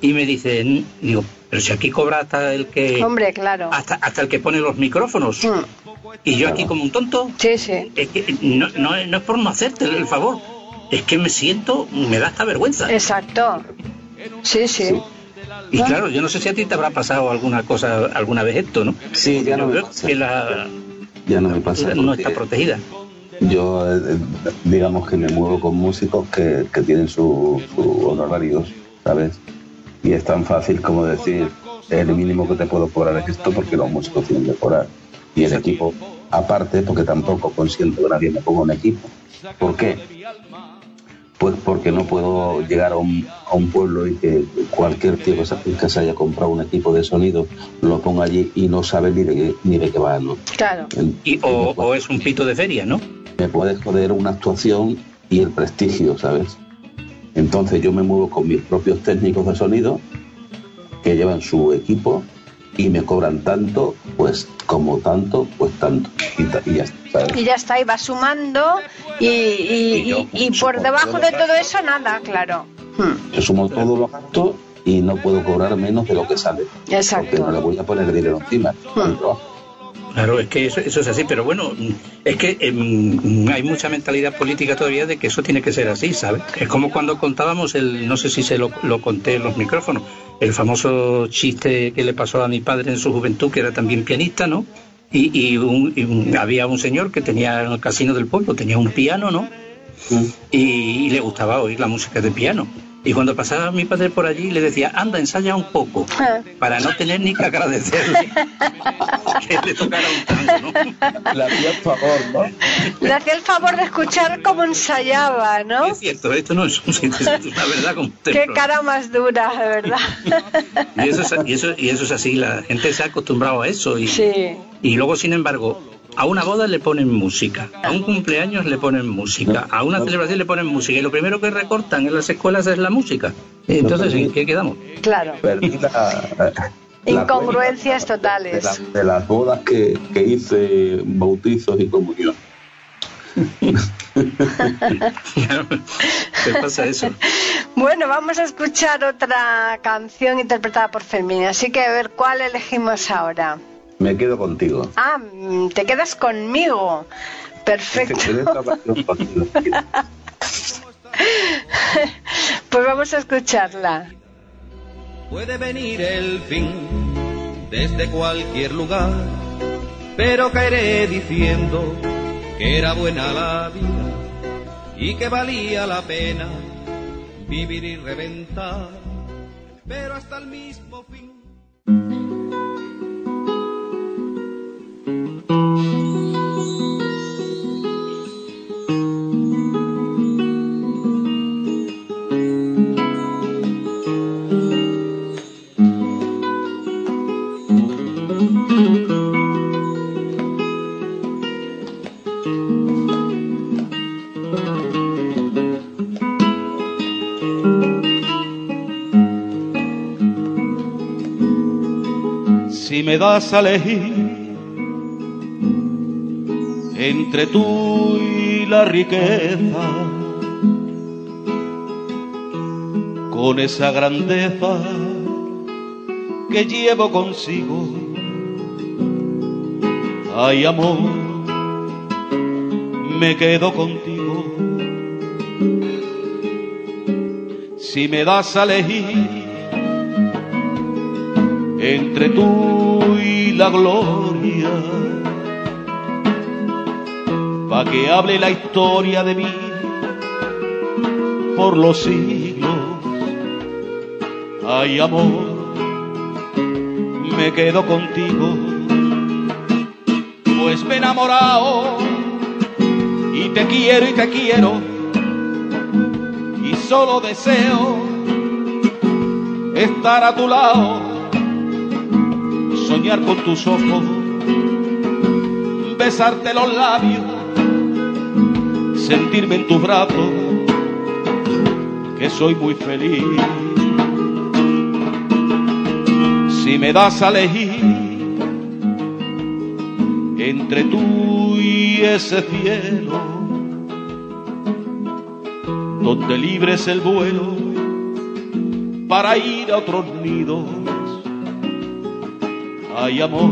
y me dice, digo, pero si aquí cobra hasta el que. Hombre, claro. Hasta, hasta el que pone los micrófonos. Mm. Y yo aquí como un tonto. Sí, sí. Es que no, no, no es por no hacerte el favor es que me siento, me da esta vergüenza. Exacto. Sí, sí. Y claro, yo no sé si a ti te habrá pasado alguna cosa alguna vez esto, ¿no? Sí, ya no me pasa. que la ya no me pasa. No está protegida. Yo, eh, digamos que me muevo con músicos que, que tienen sus su honorarios, ¿sabes? Y es tan fácil como decir, el mínimo que te puedo cobrar es esto porque los músicos tienen que cobrar. Y el equipo, aparte, porque tampoco consiento que nadie me ponga un equipo. ¿Por qué? Pues porque no puedo llegar a un, a un pueblo y que cualquier tío que se, haya comprado un equipo de sonido lo ponga allí y no sabe ni de, ni de qué va, ¿no? Claro. y, o, es un pito de feria, ¿no? Me puede joder una actuación y el prestigio, ¿sabes? Entonces yo me muevo con mis propios técnicos de sonido que llevan su equipo y me cobran tanto, pues como tanto, pues tanto. Y, ya está. Y ya está, y va sumando y, y, por debajo de todo eso nada, claro. Yo sumo todo lo gasto y no puedo cobrar menos de lo que sale. Exacto. Porque no le voy a poner dinero encima. Hmm. Claro, es que eso, eso es así, pero bueno, es que em, hay mucha mentalidad política todavía de que eso tiene que ser así, ¿sabes? Es como cuando contábamos el, no sé si se lo, lo conté en los micrófonos, el famoso chiste que le pasó a mi padre en su juventud, que era también pianista, ¿no? Y, y, un- y un- había un señor que tenía en el casino del pueblo, tenía un piano, ¿no? Y, y le gustaba oír la música de piano. Y cuando pasaba mi padre por allí le decía, anda, ensaya un poco, para no tener ni que agradecerle que le tocara un tango, ¿no? Le hacía el favor, ¿no? Le hacía el favor de escuchar cómo ensayaba, ¿no? Es cierto, esto no es un sitio, es una verdad como Qué cara más dura, de verdad. Y eso, es, y, eso, y eso es así, la gente se ha acostumbrado a eso. Y, Sí. y luego, sin embargo, a una boda le ponen música, a un cumpleaños le ponen música, a una celebración le ponen música, y lo primero que recortan en las escuelas es la música. Entonces, ¿en qué quedamos? Claro. La Incongruencias de, totales. la- de las bodas que, que hice, bautizos y comunión. ¿Qué pasa eso? Bueno, vamos a escuchar otra canción interpretada por Fermín, así que a ver cuál elegimos ahora. Me quedo contigo. Ah, mm, te quedas conmigo. Perfecto. Pues vamos a escucharla. Puede venir el fin desde cualquier lugar, pero caeré diciendo que era buena la vida y que valía la pena vivir y reventar, pero hasta el mismo fin. Si me das a elegir entre tú y la riqueza, con esa grandeza que llevo consigo, ay amor, me quedo contigo. Si me das a elegir entre tú y la gloria, pa' que hable la historia de mí por los siglos. Ay, amor, me quedo contigo, pues me he enamorado y te quiero y te quiero y solo deseo estar a tu lado soñar con tus ojos, besarte los labios, sentirme en tus brazos, que soy muy feliz. Si me das a elegir entre tú y ese cielo, donde libres el vuelo para ir a otros nidos ay amor,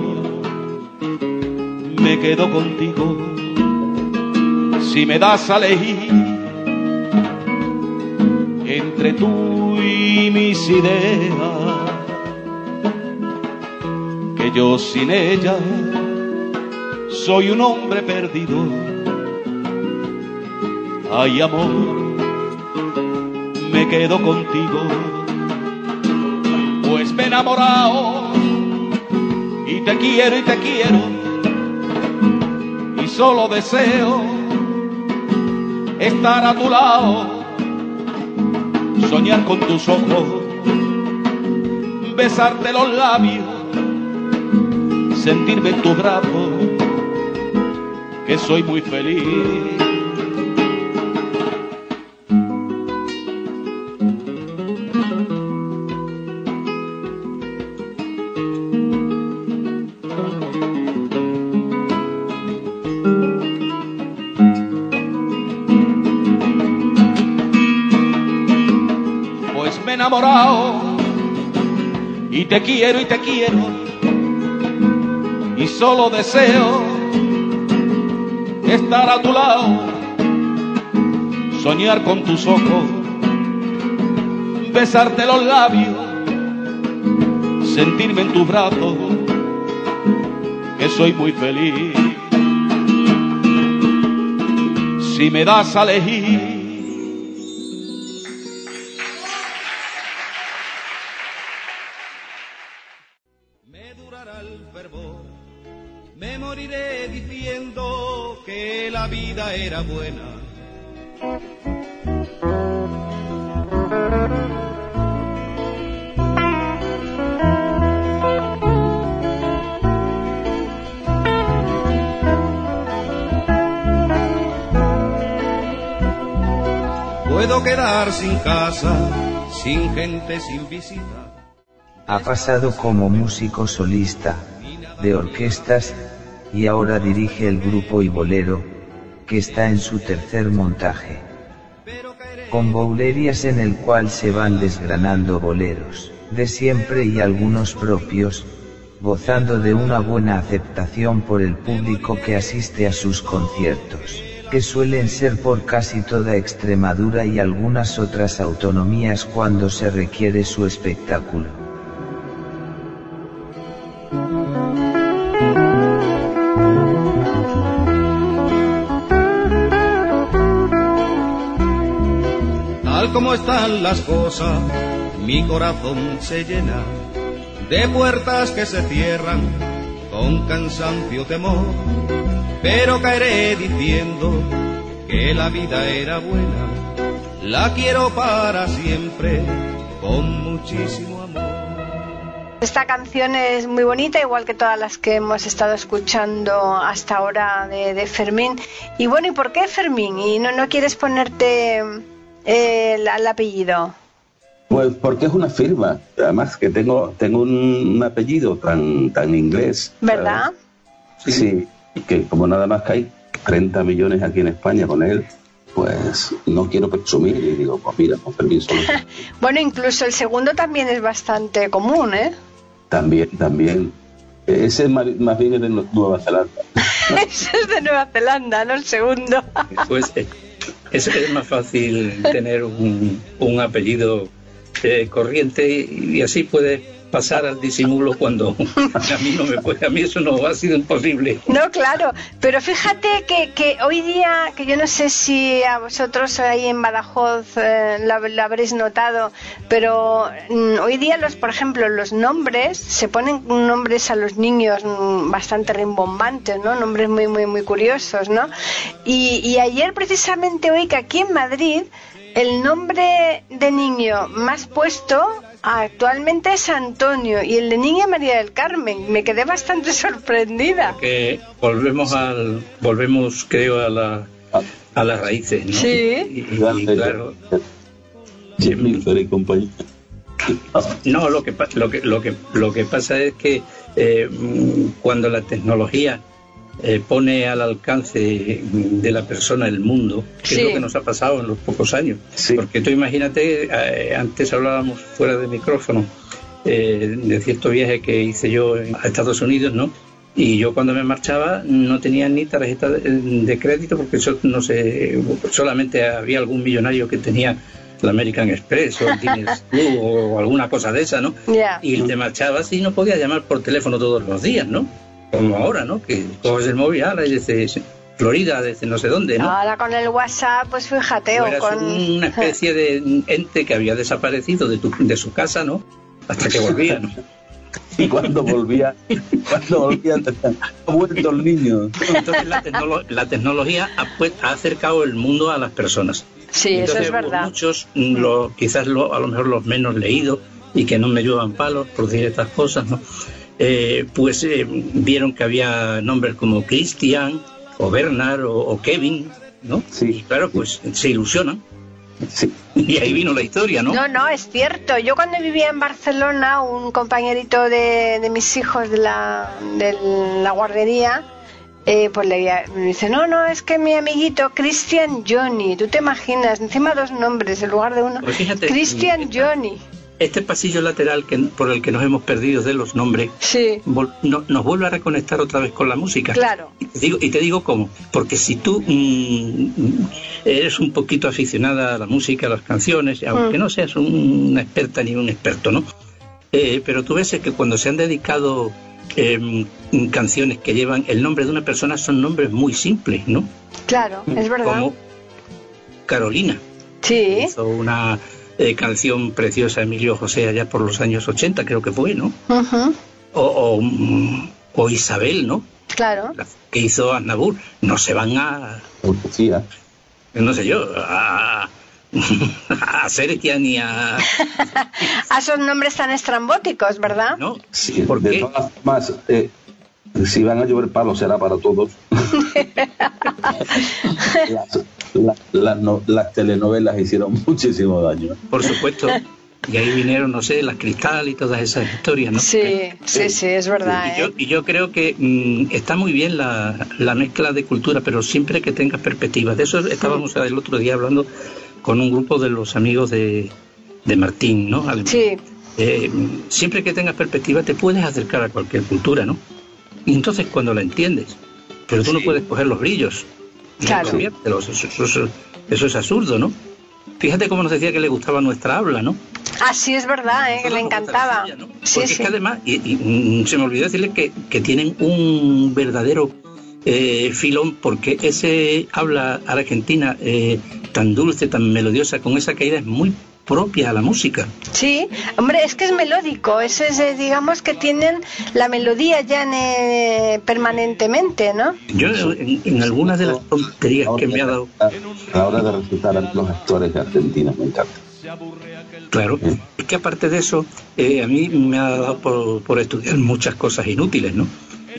me quedo contigo. Si me das a entre tú y mis ideas, que yo sin ella soy un hombre perdido. Ay amor, me quedo contigo, pues me he enamorado y te quiero y te quiero y solo deseo estar a tu lado, soñar con tus ojos, besarte los labios, sentirme en tus brazos, que soy muy feliz. Enamorado y te quiero y te quiero y solo deseo estar a tu lado, soñar con tus ojos, besarte los labios, sentirme en tus brazos, que soy muy feliz. Si me das a elegir, Sin casa, sin gente, sin visita. Ha pasado como músico solista, de orquestas, y ahora dirige el grupo y bolero, que está en su tercer montaje. Con boulerias en el cual se van desgranando boleros, de siempre y algunos propios, gozando de una buena aceptación por el público que asiste a sus conciertos, que suelen ser por casi toda Extremadura y algunas otras autonomías cuando se requiere su espectáculo. Tal como están las cosas, mi corazón se llena de puertas que se cierran con cansancio temor, pero caeré diciendo que la vida era buena, la quiero para siempre con muchísimo amor. Esta canción es muy bonita, igual que todas las que hemos estado escuchando hasta ahora de, de Fermín. Y bueno, ¿y por qué Fermín? ¿Y no, no quieres ponerte eh, el, el apellido? Pues porque es una firma. Además que tengo, tengo un, apellido tan, tan inglés. ¿Verdad? ¿sabes? Sí, que como nada más que hay 30 millones aquí en España con él, pues no quiero presumir y digo, pues mira, con permiso. Bueno, incluso el segundo también es bastante común, ¿eh? También, también. Ese más, más bien es de Nueva Zelanda. Ese es de Nueva Zelanda, ¿no? El segundo. Pues eh, es, es más fácil tener un, un apellido eh, corriente y, y así puedes pasar al disimulo cuando a mí no me puede, a mí eso no ha sido imposible. No, claro, pero fíjate que, que hoy día, que yo no sé si a vosotros ahí en Badajoz eh, lo, habréis notado, pero mm, hoy día, los, por ejemplo, los nombres, se ponen nombres a los niños mm, bastante rimbombantes, ¿no? Nombres muy, muy, muy curiosos, ¿no? Y, y ayer precisamente oí que aquí en Madrid el nombre de niño más puesto actualmente es Antonio y el de niña María del Carmen. Me quedé bastante sorprendida. Que volvemos al, volvemos creo a la a las raíces, ¿no? Sí. Y, y- y claro, Jennifer y compañía. No, lo que, lo que, lo que, lo que pasa es que eh, mm, cuando la tecnología eh, pone al alcance de la persona el mundo, que Sí. es lo que nos ha pasado en los pocos años. Sí. Porque tú imagínate, eh, antes hablábamos fuera de micrófono eh, de cierto viaje que hice yo a Estados Unidos, ¿no? Y yo cuando me marchaba no tenía ni tarjeta de, de crédito porque eso no sé, solamente había algún millonario que tenía la American Express o el Diners Club o alguna cosa de esa, ¿no? Y te marchabas y no podías llamar por teléfono todos los días, ¿no? Como ahora, ¿no? Que coges el móvil ahora desde Florida, desde no sé dónde, ¿no? Ahora con el WhatsApp, pues fíjate, o eras con... una especie de ente que había desaparecido de, tu, de su casa, ¿no? Hasta que volvía, ¿no? Y cuando volvía, cuando volvía, ha vuelto el niño. Entonces la, tecnolo- la tecnología ha, pues, ha acercado el mundo a las personas. Sí, eso es verdad. Muchos, lo- quizás lo- a lo mejor los menos leídos y que no me llevan palos por decir estas cosas, ¿no? Eh, pues eh, vieron que había nombres como Christian o Bernard o, o Kevin, ¿no? Sí. Y claro, pues se ilusionan. Sí. Y ahí vino la historia, ¿no? No, no, es cierto. Yo cuando vivía en Barcelona, un compañerito de, de mis hijos de la, de la guardería, eh, pues le me dice, no, no, es que mi amiguito Christian Johnny, tú te imaginas, encima dos nombres en lugar de uno, Pues fíjate, Christian esta- Johnny. Este pasillo lateral que, por el que nos hemos perdido de los nombres Sí, vol- no- nos vuelve a reconectar otra vez con la música. claro. Y te digo, y te digo cómo, porque si tú mm, eres un poquito aficionada a la música, a las canciones, aunque no seas un- una experta ni un experto, ¿no? Eh, pero tú ves que cuando se han dedicado em, canciones que llevan el nombre de una persona son nombres muy simples, ¿no? Claro, es verdad. Como Carolina, Sí, hizo una eh, canción preciosa Emilio José allá por los años 80, creo que fue, ¿no? O, o, o Isabel, ¿no? claro. La que hizo Aznavour. No se van a, Poesía. no sé yo, a, a Serkia ni a... A esos nombres tan estrambóticos, ¿verdad? ¿No? Sí, ¿Por de qué? todas formas, eh, si van a llover palos será para todos. las, la- las no- las telenovelas hicieron muchísimo daño. Por supuesto. Y ahí vinieron, no sé, las cristal y todas esas historias, ¿no? Sí, sí, sí, es verdad. Y yo, ¿eh? y yo creo que mm, está muy bien la, la mezcla de cultura, pero siempre que tengas perspectivas. De eso estábamos el otro día hablando con un grupo de los amigos de, de Martín, ¿no? Alemán. Sí, Eh, siempre que tengas perspectiva te puedes acercar a cualquier cultura, ¿no? Y entonces cuando la entiendes, pero tú no puedes coger los brillos y Claro. cambiártelos. Eso, eso- eso- eso es absurdo, ¿no? Fíjate cómo nos decía que le gustaba nuestra habla, ¿no? ah, sí, es verdad, ¿eh? que le encantaba. ¿no? Porque Sí, es sí. que además, y, y, mm, se me olvidó decirle que, que tienen un verdadero eh, filón, porque ese habla argentina eh, tan dulce, tan melodiosa, con esa caída es muy propia a la música. Sí, hombre, es que es melódico, es, es, eh, digamos que tienen la melodía ya en, eh, permanentemente, ¿no? Yo en, en algunas de las tonterías que me ha dado, A la hora de recitar a los actores argentinos, me encanta. claro, es que aparte de eso, eh, a mí me ha dado por, por estudiar muchas cosas inútiles, ¿no?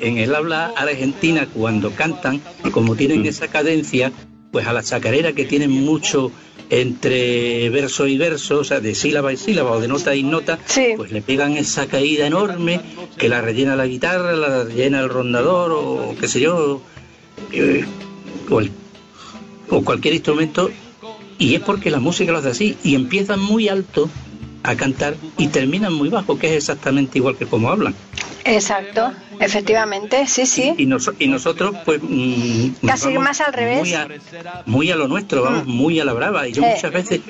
En el habla argentina, cuando cantan, como tienen esa cadencia, pues a la chacarera que tienen mucho entre verso y verso, o sea, de sílaba y sílaba o de nota y nota, Sí. pues le pegan esa caída enorme que la rellena la guitarra, la rellena el rondador o qué sé yo, eh, o, el- o cualquier instrumento, y es porque la música lo hace así, y empiezan muy alto a cantar y terminan muy bajo, que es exactamente igual que como hablan. Exacto, efectivamente, sí, sí. Y, y nosotros, pues. mm, Casi vamos más al revés. Muy a, muy a lo nuestro, vamos, muy a la brava. Y yo Eh. muchas veces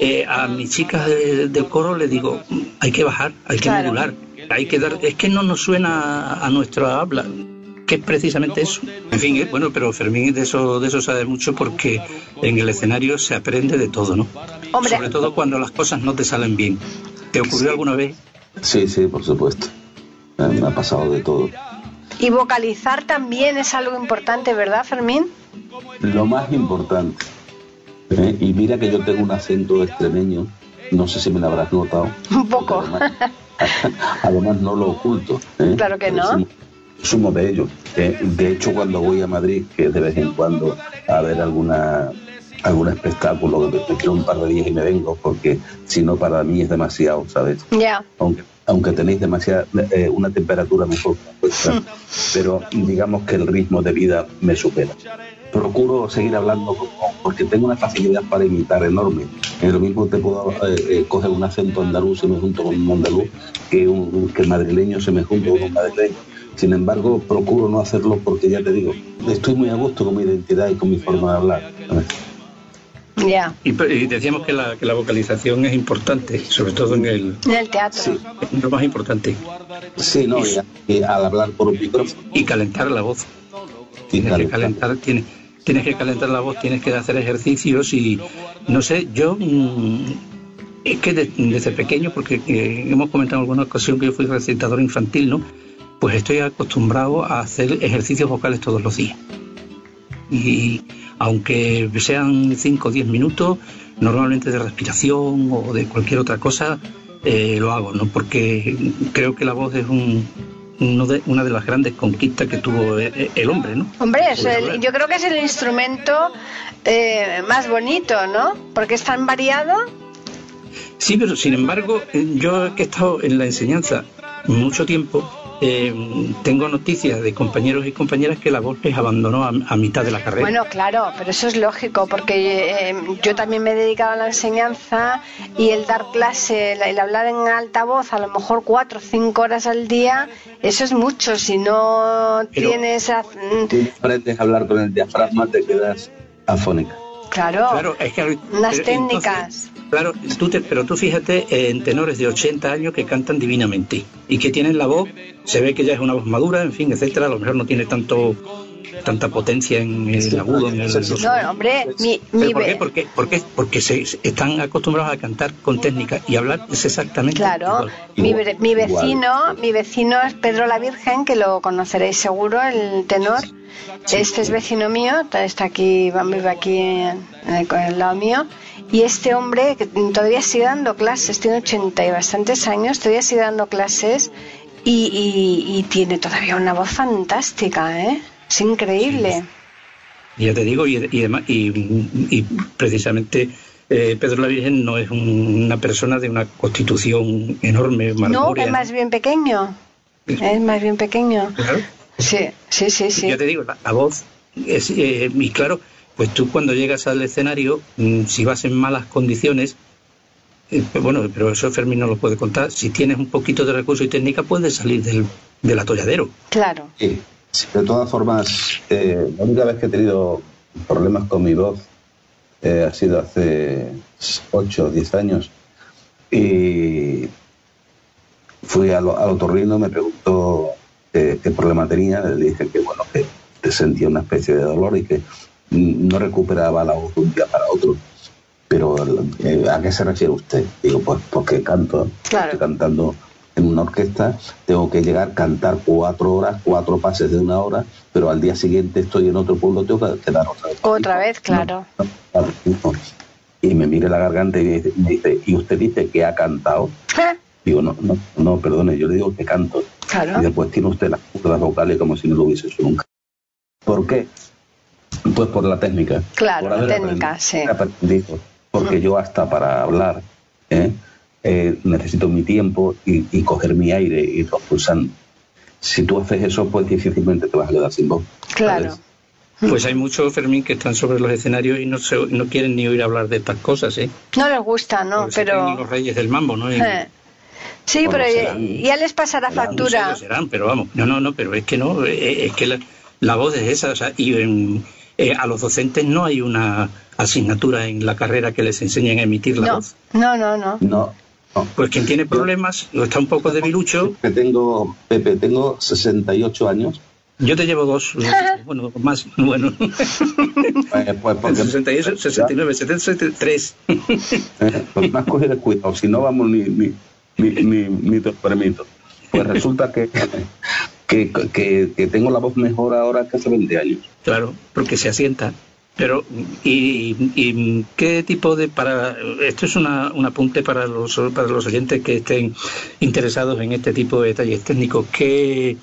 eh, a mis chicas de- del coro les digo: "Mm, hay que bajar, hay que Claro. modular, hay que dar. Es que no nos suena a, a nuestra habla, que es precisamente eso. En fin, eh, bueno, pero Fermín de eso, de eso sabe mucho porque en el escenario se aprende de todo, ¿no? Hombre. Sobre todo cuando las cosas no te salen bien. ¿Te ocurrió alguna vez? Sí, sí, por supuesto. Me ha pasado de todo. Y vocalizar también es algo importante, ¿verdad, Fermín? Lo más importante, eh, y mira que yo tengo un acento extremeño, no sé si me lo habrás notado. Un poco. Además, además no lo oculto. ¿eh? Claro que no. Sumo, sumo de ello. Eh, de hecho, cuando voy a Madrid, que de vez en cuando a ver alguna algún espectáculo, que me quedo un par de días y me vengo, porque si no para mí es demasiado, ¿sabes? Ya, aunque, aunque tenéis demasiada, eh, una temperatura mejor que la vuestra, pero digamos que el ritmo de vida me supera. Procuro seguir hablando como- porque tengo una facilidad para imitar enorme. En lo mismo te puedo eh, eh, coger un acento andaluz y me junto con un andaluz que un que madrileño se me junto con un madrileño. Sin embargo, procuro no hacerlo porque ya te digo, estoy muy a gusto con mi identidad y con mi forma de hablar. ya. Y, y decíamos que la, que la vocalización es importante, sobre todo en el. En el teatro. Sí, es lo más importante. sí, no, y, y al hablar por un micrófono. Y calentar la voz. Tienes que calentar. tienes, tienes que calentar la voz, tienes que hacer ejercicios y no sé, yo mm, es que de- desde pequeño, porque eh, hemos comentado en alguna ocasión que yo fui recitador infantil, ¿no? Pues estoy acostumbrado a hacer ejercicios vocales todos los días. Y aunque sean 5 o 10 minutos, normalmente de respiración o de cualquier otra cosa, eh, lo hago, ¿no? Porque creo que la voz es un, uno de- una de las grandes conquistas que tuvo eh, el hombre, ¿no? Hombre, es el- yo creo que es el instrumento eh, más bonito, ¿no? Porque es tan variado. Sí, pero sin embargo, eh, yo que he estado en la enseñanza mucho tiempo, eh, tengo noticias de compañeros y compañeras que la voz les abandonó a, a mitad de la carrera. Bueno, claro, pero eso es lógico, porque eh, yo también me he dedicado a la enseñanza y el dar clase, el, el hablar en alta voz, a lo mejor cuatro o cinco horas al día, eso es mucho. Si no Pero- tienes. a- Si aprendes a hablar con el diafragma, te quedas afónica. Claro, Claro, es que pero técnicas. claro, tú te- pero tú fíjate eh, en tenores de 80 años que cantan divinamente y que tienen la voz, se ve que ya es una voz madura, en fin, etcétera, a lo mejor no tiene tanto tanta potencia en el agudo, en el No, hombre, mi, mi ¿Pero ¿Por qué? ve- ¿Por qué? ¿Por qué? Porque se, están acostumbrados a cantar con técnica y hablar es exactamente Claro, igual. mi, mi igual. vecino, mi vecino es Pedro la Virgen, que lo conoceréis seguro, el tenor. Este es vecino mío, está aquí, va- vive aquí en, en el, en el lado mío. Y este hombre que todavía sigue dando clases, tiene 80 y bastantes años, todavía sigue dando clases y, y- y tiene todavía una voz fantástica, ¿eh? Es increíble. Y ya te digo, y, y, además- y- y precisamente eh, Pedro la Virgen no es un- una persona de una constitución enorme, No, marmórea. es más bien pequeño. Es más bien pequeño. Claro. Sí, sí, sí, sí. Ya te digo, la, la voz es, eh, y claro, pues tú cuando llegas al escenario, mm, si vas en malas condiciones, eh, pues bueno, pero eso Fermín no lo puede contar, si tienes un poquito de recurso y técnica puedes salir del, del atolladero. Claro. Sí, sí, de todas formas, eh, la única vez que he tenido problemas con mi voz eh, ha sido hace 8 o 10 años. Y fui al, al otorrino, me preguntó eh, qué problema tenía, le dije que bueno, que, sentía una especie de dolor y que no recuperaba la voz de un día para otro. Pero, eh, ¿a qué se refiere usted? Digo, pues porque canto, Claro. estoy cantando en una orquesta, tengo que llegar a cantar cuatro horas, cuatro pases de una hora, pero al día siguiente estoy en otro pueblo, tengo que quedar otra vez. Otra vez, claro. Y me mira la garganta y me dice- ¿y usted dice que ha cantado? Digo, no, no, no, perdone, yo le digo que canto. Claro. Y después tiene usted las cuerdas vocales como si no lo hubiese hecho nunca. ¿Por qué? Pues por la técnica. Claro, por la técnica, aprendido- sí. aprendido. Porque yo hasta para hablar ¿eh? Eh, necesito mi tiempo y, y coger mi aire y ir pulsando. Si tú haces eso, pues difícilmente te vas a quedar sin voz. Claro. ¿sabes? Pues hay muchos, Fermín, que están sobre los escenarios y no, se- no quieren ni oír hablar de estas cosas, ¿eh? No les gusta, no, Porque pero... los reyes del mambo, ¿no? Eh. Sí, Bueno, pero ya, serán- ya les pasará serán- No sé, factura. lo serán, pero vamos, no, no, no, pero es que no, eh, es que la, la voz es esa, o sea, y en- eh, a los docentes no hay una asignatura en la carrera que les enseñen a emitir la No, voz. no, no, no. No, no. Pues quien tiene problemas o está un poco debilucho, Que tengo, Pepe, tengo 68 años. yo te llevo dos, bueno, más, bueno, eh, pues porque, 68, 69, 70, 73. eh, pues más coger el cuidado, si no vamos ni, ni, ni, ni, ni te lo permito. Pues resulta que, que, que, que tengo la voz mejor ahora que hace 20 años. Claro, porque se asienta. Pero, ¿y, y qué tipo de para esto es una, un apunte para los para los oyentes que estén interesados en este tipo de detalles técnicos? ¿Qué,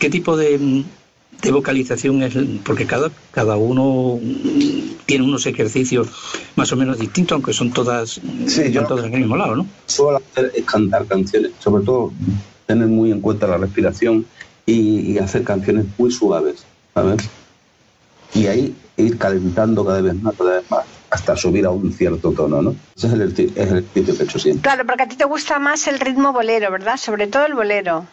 qué tipo de, de vocalización es? Porque cada cada uno tiene unos ejercicios más o menos distintos, aunque son todas Sí, yo- todas en el mismo lado, ¿no? suelo hacer es cantar canciones, sobre todo tener muy en cuenta la respiración y, y hacer canciones muy suaves, ¿sabes? Y ahí ir calentando cada vez más, cada vez más, hasta subir a un cierto tono, ¿no? Ese es el, es el ejercicio que he hecho siempre. Claro, porque a ti te gusta más el ritmo bolero, ¿verdad? Sobre todo el bolero.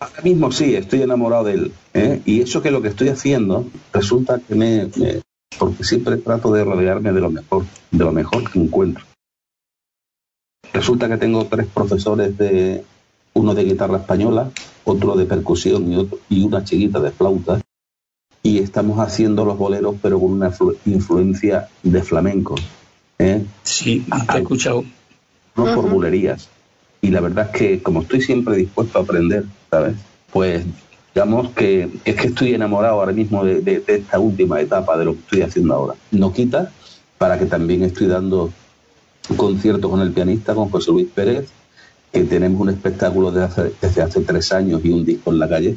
Ahora mismo sí, estoy enamorado de él. ¿eh? Y eso que lo que estoy haciendo resulta que me, me- Porque siempre trato de rodearme de lo mejor, de lo mejor que encuentro. Resulta que tengo tres profesores de... Uno de guitarra española, otro de percusión y, otro, y una chiquita de flauta. Y estamos haciendo los boleros, pero con una flu- influencia de flamenco. ¿eh? Sí, te he escuchado. no por bulerías. Y la verdad es que como estoy siempre dispuesto a aprender, ¿sabes? Pues digamos que es que estoy enamorado ahora mismo de, de- de esta última etapa de lo que estoy haciendo ahora. No quita para que también estoy dando un concierto con el pianista, con José Luis Pérez, que tenemos un espectáculo desde hace, desde hace tres años y un disco en la calle,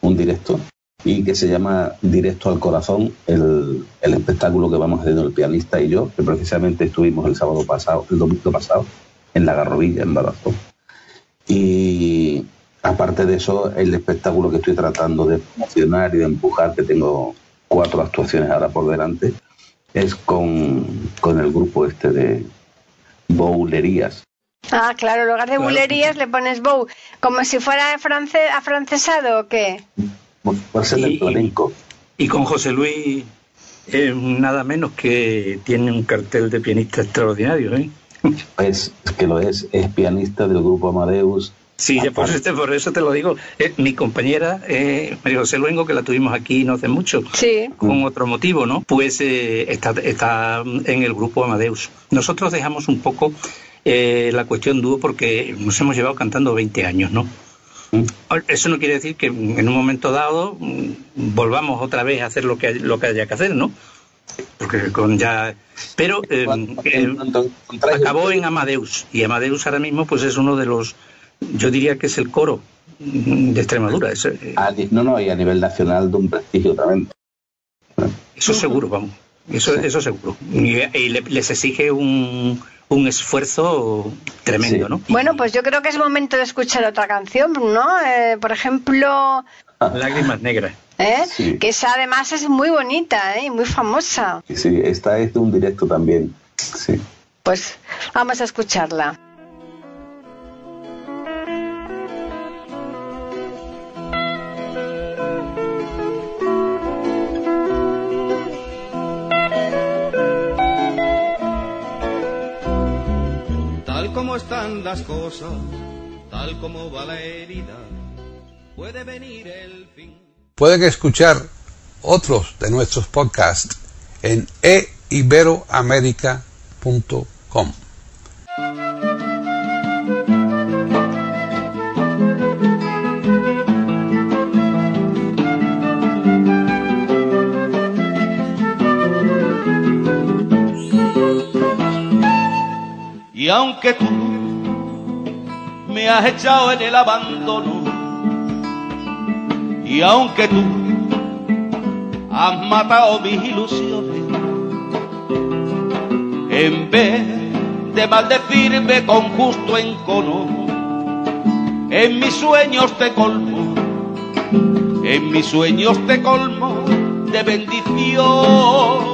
un directo, y que se llama Directo al Corazón, el, el espectáculo que vamos haciendo el pianista y yo, que precisamente estuvimos el sábado pasado, el domingo pasado, en la Garrovilla, en Badajoz. Y aparte de eso, el espectáculo que estoy tratando de promocionar y de empujar, que tengo cuatro actuaciones ahora por delante, es con, con el grupo este de Boulerías. Ah, claro, en lugar de bulerías le pones bow, como si fuera francés, afrancesado o qué. Y- flamenco. Y con José Luis, eh, nada menos que tiene un cartel de pianista extraordinario, ¿eh? Es, es que lo es, es pianista del grupo Amadeus. Sí, ya por, eso, por eso te lo digo. Eh, mi compañera, eh, María José Luengo, que la tuvimos aquí no hace mucho, Sí. con otro motivo, ¿no? Pues eh, está, está en el grupo Amadeus. Nosotros dejamos un poco eh, la cuestión dúo porque nos hemos llevado cantando 20 años, ¿no? Eso no quiere decir que en un momento dado mm, volvamos otra vez a hacer lo que, lo que haya que hacer, ¿no? Porque con ya... Pero eh, eh, acabó en Amadeus y Amadeus ahora mismo pues es uno de los yo diría que es el coro mm, de Extremadura eh, no, no, y a nivel nacional de un prestigio también. eso seguro vamos eso eso seguro y, y le- les exige un, un esfuerzo tremendo Sí. no Bueno, pues yo creo que es momento de escuchar otra canción, ¿no? Eh, por ejemplo, lágrimas negras ¿eh? Sí. que esa además es muy bonita ¿eh? y muy famosa. Sí, esta es de un directo también. Sí. Pues vamos a escucharla. Como están las cosas, tal como va la herida, puede venir el fin. Pueden escuchar otros de nuestros podcasts en eiberoamerica.com. Y aunque tú me has echado en el abandono, y aunque tú has matado mis ilusiones, en vez de maldecirme con justo encono, en mis sueños te colmo, en mis sueños te colmo de bendiciones.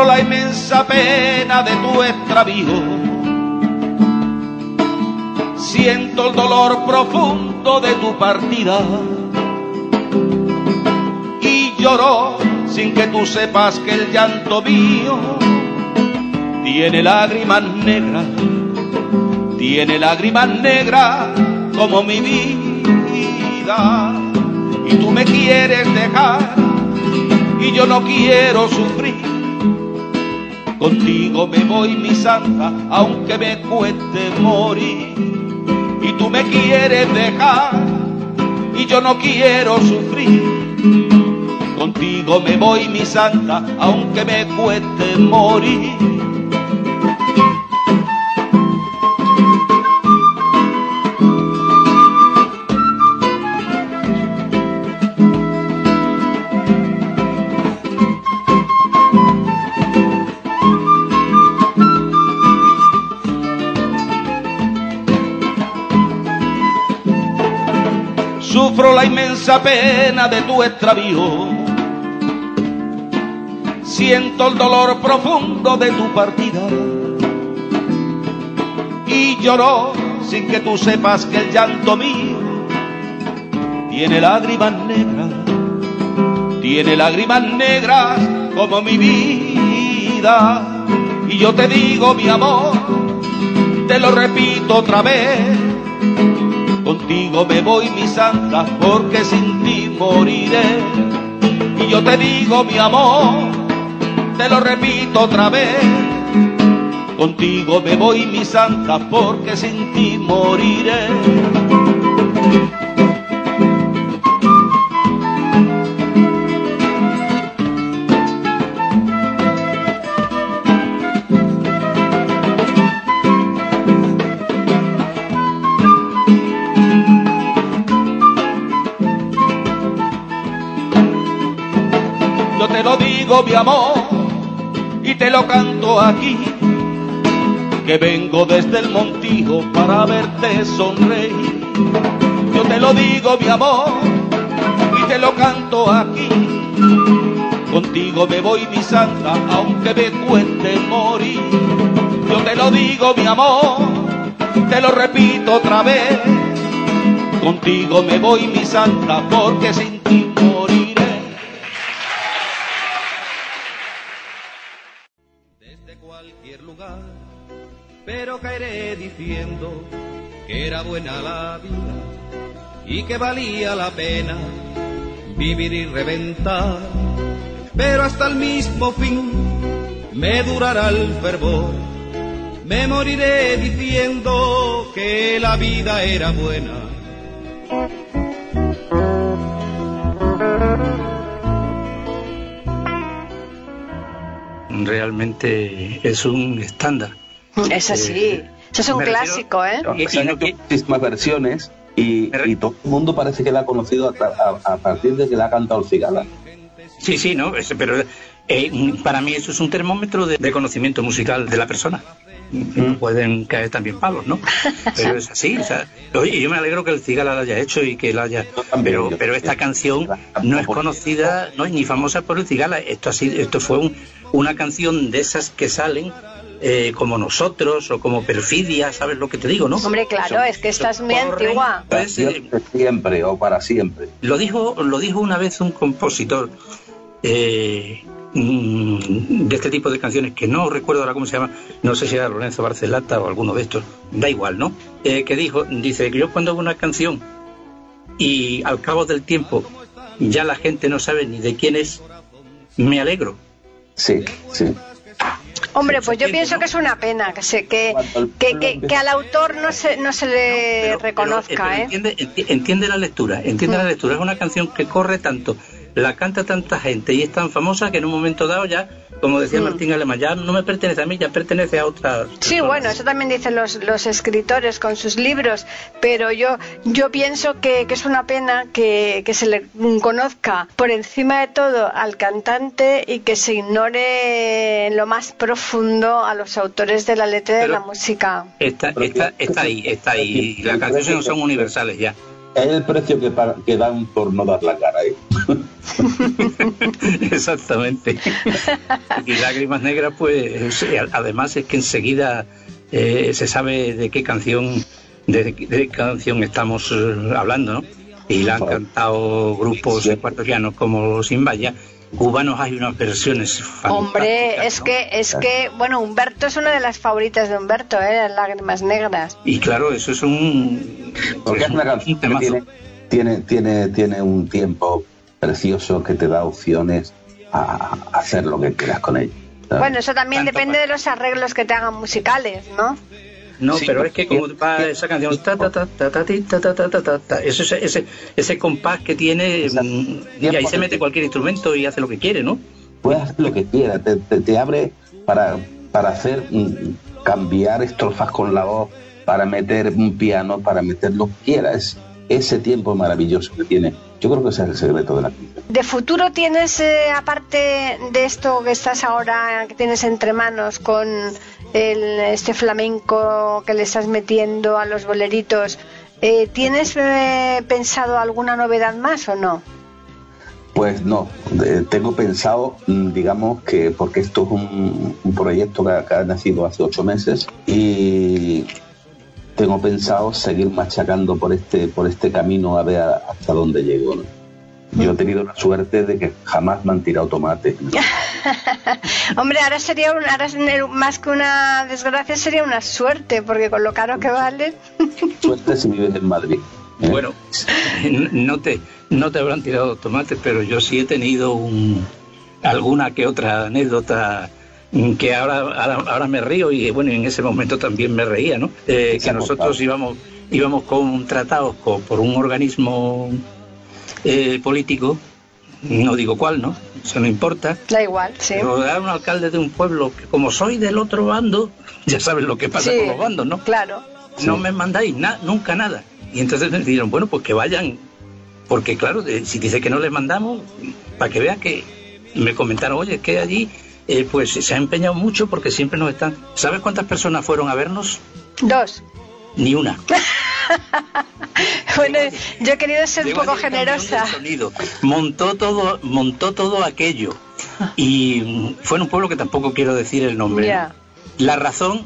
La inmensa pena de tu extravío. Siento el dolor profundo de tu partida. Y lloro sin que tú sepas que el llanto mío tiene lágrimas negras, tiene lágrimas negras como mi vida. Y tú me quieres dejar y yo no quiero sufrir. Contigo me voy, mi santa, aunque me cueste morir. Y tú me quieres dejar y yo no quiero sufrir. Contigo me voy, mi santa, aunque me cueste morir. Pena de tu extravío. Siento el dolor profundo de tu partida. Y lloro sin que tú sepas que el llanto mío tiene lágrimas negras. Tiene lágrimas negras como mi vida. Y yo te digo, mi amor, te lo repito otra vez. Contigo me voy, mi santa, porque sin ti moriré. Y yo te digo, mi amor, te lo repito otra vez. Contigo me voy, mi santa, porque sin ti moriré. Digo, mi amor, y te lo canto aquí, que vengo desde el montijo para verte sonreír. Yo te lo digo, mi amor, y te lo canto aquí. Contigo me voy, mi santa, aunque me cueste morir. Yo te lo digo, mi amor, te lo repito otra vez. Contigo me voy, mi santa, porque sin ti moriré. Pero caeré diciendo que era buena la vida y que valía la pena vivir y reventar. Pero hasta el mismo fin me durará el fervor. Me moriré diciendo que la vida era buena. Realmente es un estándar. Es así. Eso es un refiero- clásico, ¿eh? Que- muchísimas versiones y, todo el mundo parece que la ha conocido a, a- a partir de que la ha cantado el Cigala. Sí, sí, no, es- pero eh, para mí eso es un termómetro de, de conocimiento musical de la persona. No pueden caer también palos, ¿no? Pero es así, o sea, oye, yo me alegro que el Cigala lo haya hecho y que la haya... Pero, pero esta canción no es conocida, no es ni famosa por el Cigala, esto, ha sido- esto fue un- una canción de esas que salen eh, como nosotros o como perfidia, ¿sabes lo que te digo, no? Hombre, claro, Son- es que esta es muy antigua. pues, eh, Siempre, siempre o para siempre. lo dijo, lo dijo una vez un compositor eh, mm, de este tipo de canciones que no recuerdo ahora cómo se llama, no sé si era Lorenzo Barcelata o alguno de estos, da igual, ¿no? Eh, que dijo, dice que yo cuando hago una canción y al cabo del tiempo ya la gente no sabe ni de quién es, me alegro. Sí, sí. Hombre, pues yo pienso ¿no? que es una pena que se que, al autor no se no se le pero, reconozca, pero ¿eh? entiende, enti- entiende la lectura, entiende la Mm. lectura. Es una canción que corre tanto, la canta tanta gente y es tan famosa que en un momento dado ya, como decía Mm. Martín Alemán, ya no me pertenece a mí, ya pertenece a otra. Sí, bueno, eso también dicen los, los escritores con sus libros, pero yo yo pienso que, que es una pena que, que se le conozca por encima de todo al cantante y que se ignore en lo más profundo a los autores de la letra y de la música. Está, está, está ahí, está ahí. Las canciones no son universales ya. Es el precio que, que dan por no dar la cara. ¿eh? Exactamente. y Lágrimas Negras, pues, además es que enseguida eh, se sabe de qué canción, de, de qué canción estamos eh, hablando, ¿no? Y la han cantado grupos ecuatorianos como Sin Valla. Cubanos hay unas versiones fantásticas. Hombre, es ¿no? que es que bueno, Humberto es una de las favoritas de Humberto, ¿eh? Las Lágrimas Negras. Y claro, eso es un. Porque es una un canción que tiene, tiene, tiene, tiene un tiempo precioso que te da opciones a, hacer lo que quieras con ella. ¿sabes? Bueno, eso también Tanto depende pa- de los arreglos que te hagan musicales, ¿no? No, Sí, pero es que como va esa canción, ta, ta, ta, ta, ta, ti, ta, ta, ta, ta, ese, ese, ese, compás que tiene, mm, y ahí se mete cualquier instrumento y hace lo que quiere, ¿no? puedes hacer lo que quieras, te, te- te abre para, para hacer mm, cambiar estrofas con la voz, para meter un piano, para meter lo que quieras. Ese tiempo maravilloso que tiene. Yo creo que ese es el secreto de la canción. ¿De futuro tienes, eh, aparte de esto que estás ahora, que tienes entre manos con el, este flamenco que le estás metiendo a los boleritos, eh, ¿tienes eh, pensado alguna novedad más o no? Pues no, tengo pensado, mm, digamos que, porque esto es un, un proyecto que, ha- que ha nacido hace ocho meses y tengo pensado seguir machacando por este, por este camino a ver a- hasta dónde llego. ¿no? Yo he tenido la suerte de que jamás me han tirado tomate. Hombre, ahora sería un- ahora más que una desgracia sería una suerte, porque con lo caro que vale. Suerte si vives en Madrid. ¿eh? Bueno, no te, no te habrán tirado tomates, pero yo sí he tenido un, alguna que otra anécdota que ahora, ahora, ahora me río y bueno, en ese momento también me reía, ¿no? Eh, que nosotros íbamos, íbamos contratados co- por un organismo eh, político, no digo cuál, ¿no? Eso no importa. Da igual, sí. Pero era un alcalde de un pueblo que como soy del otro bando, ya sabes lo que pasa Sí, con los bandos, ¿no? Claro. no me mandáis na- nunca nada. Y entonces me dijeron, bueno, pues que vayan, porque claro, de- si dice que no les mandamos, para que vean que me comentaron, oye, es que allí eh, pues se ha empeñado mucho porque siempre nos están... ¿Sabes cuántas personas fueron a vernos? Dos. Ni una. bueno, yo he querido ser un poco generosa. montó todo, montó todo aquello. Y fue en un pueblo que tampoco quiero decir el nombre. La razón,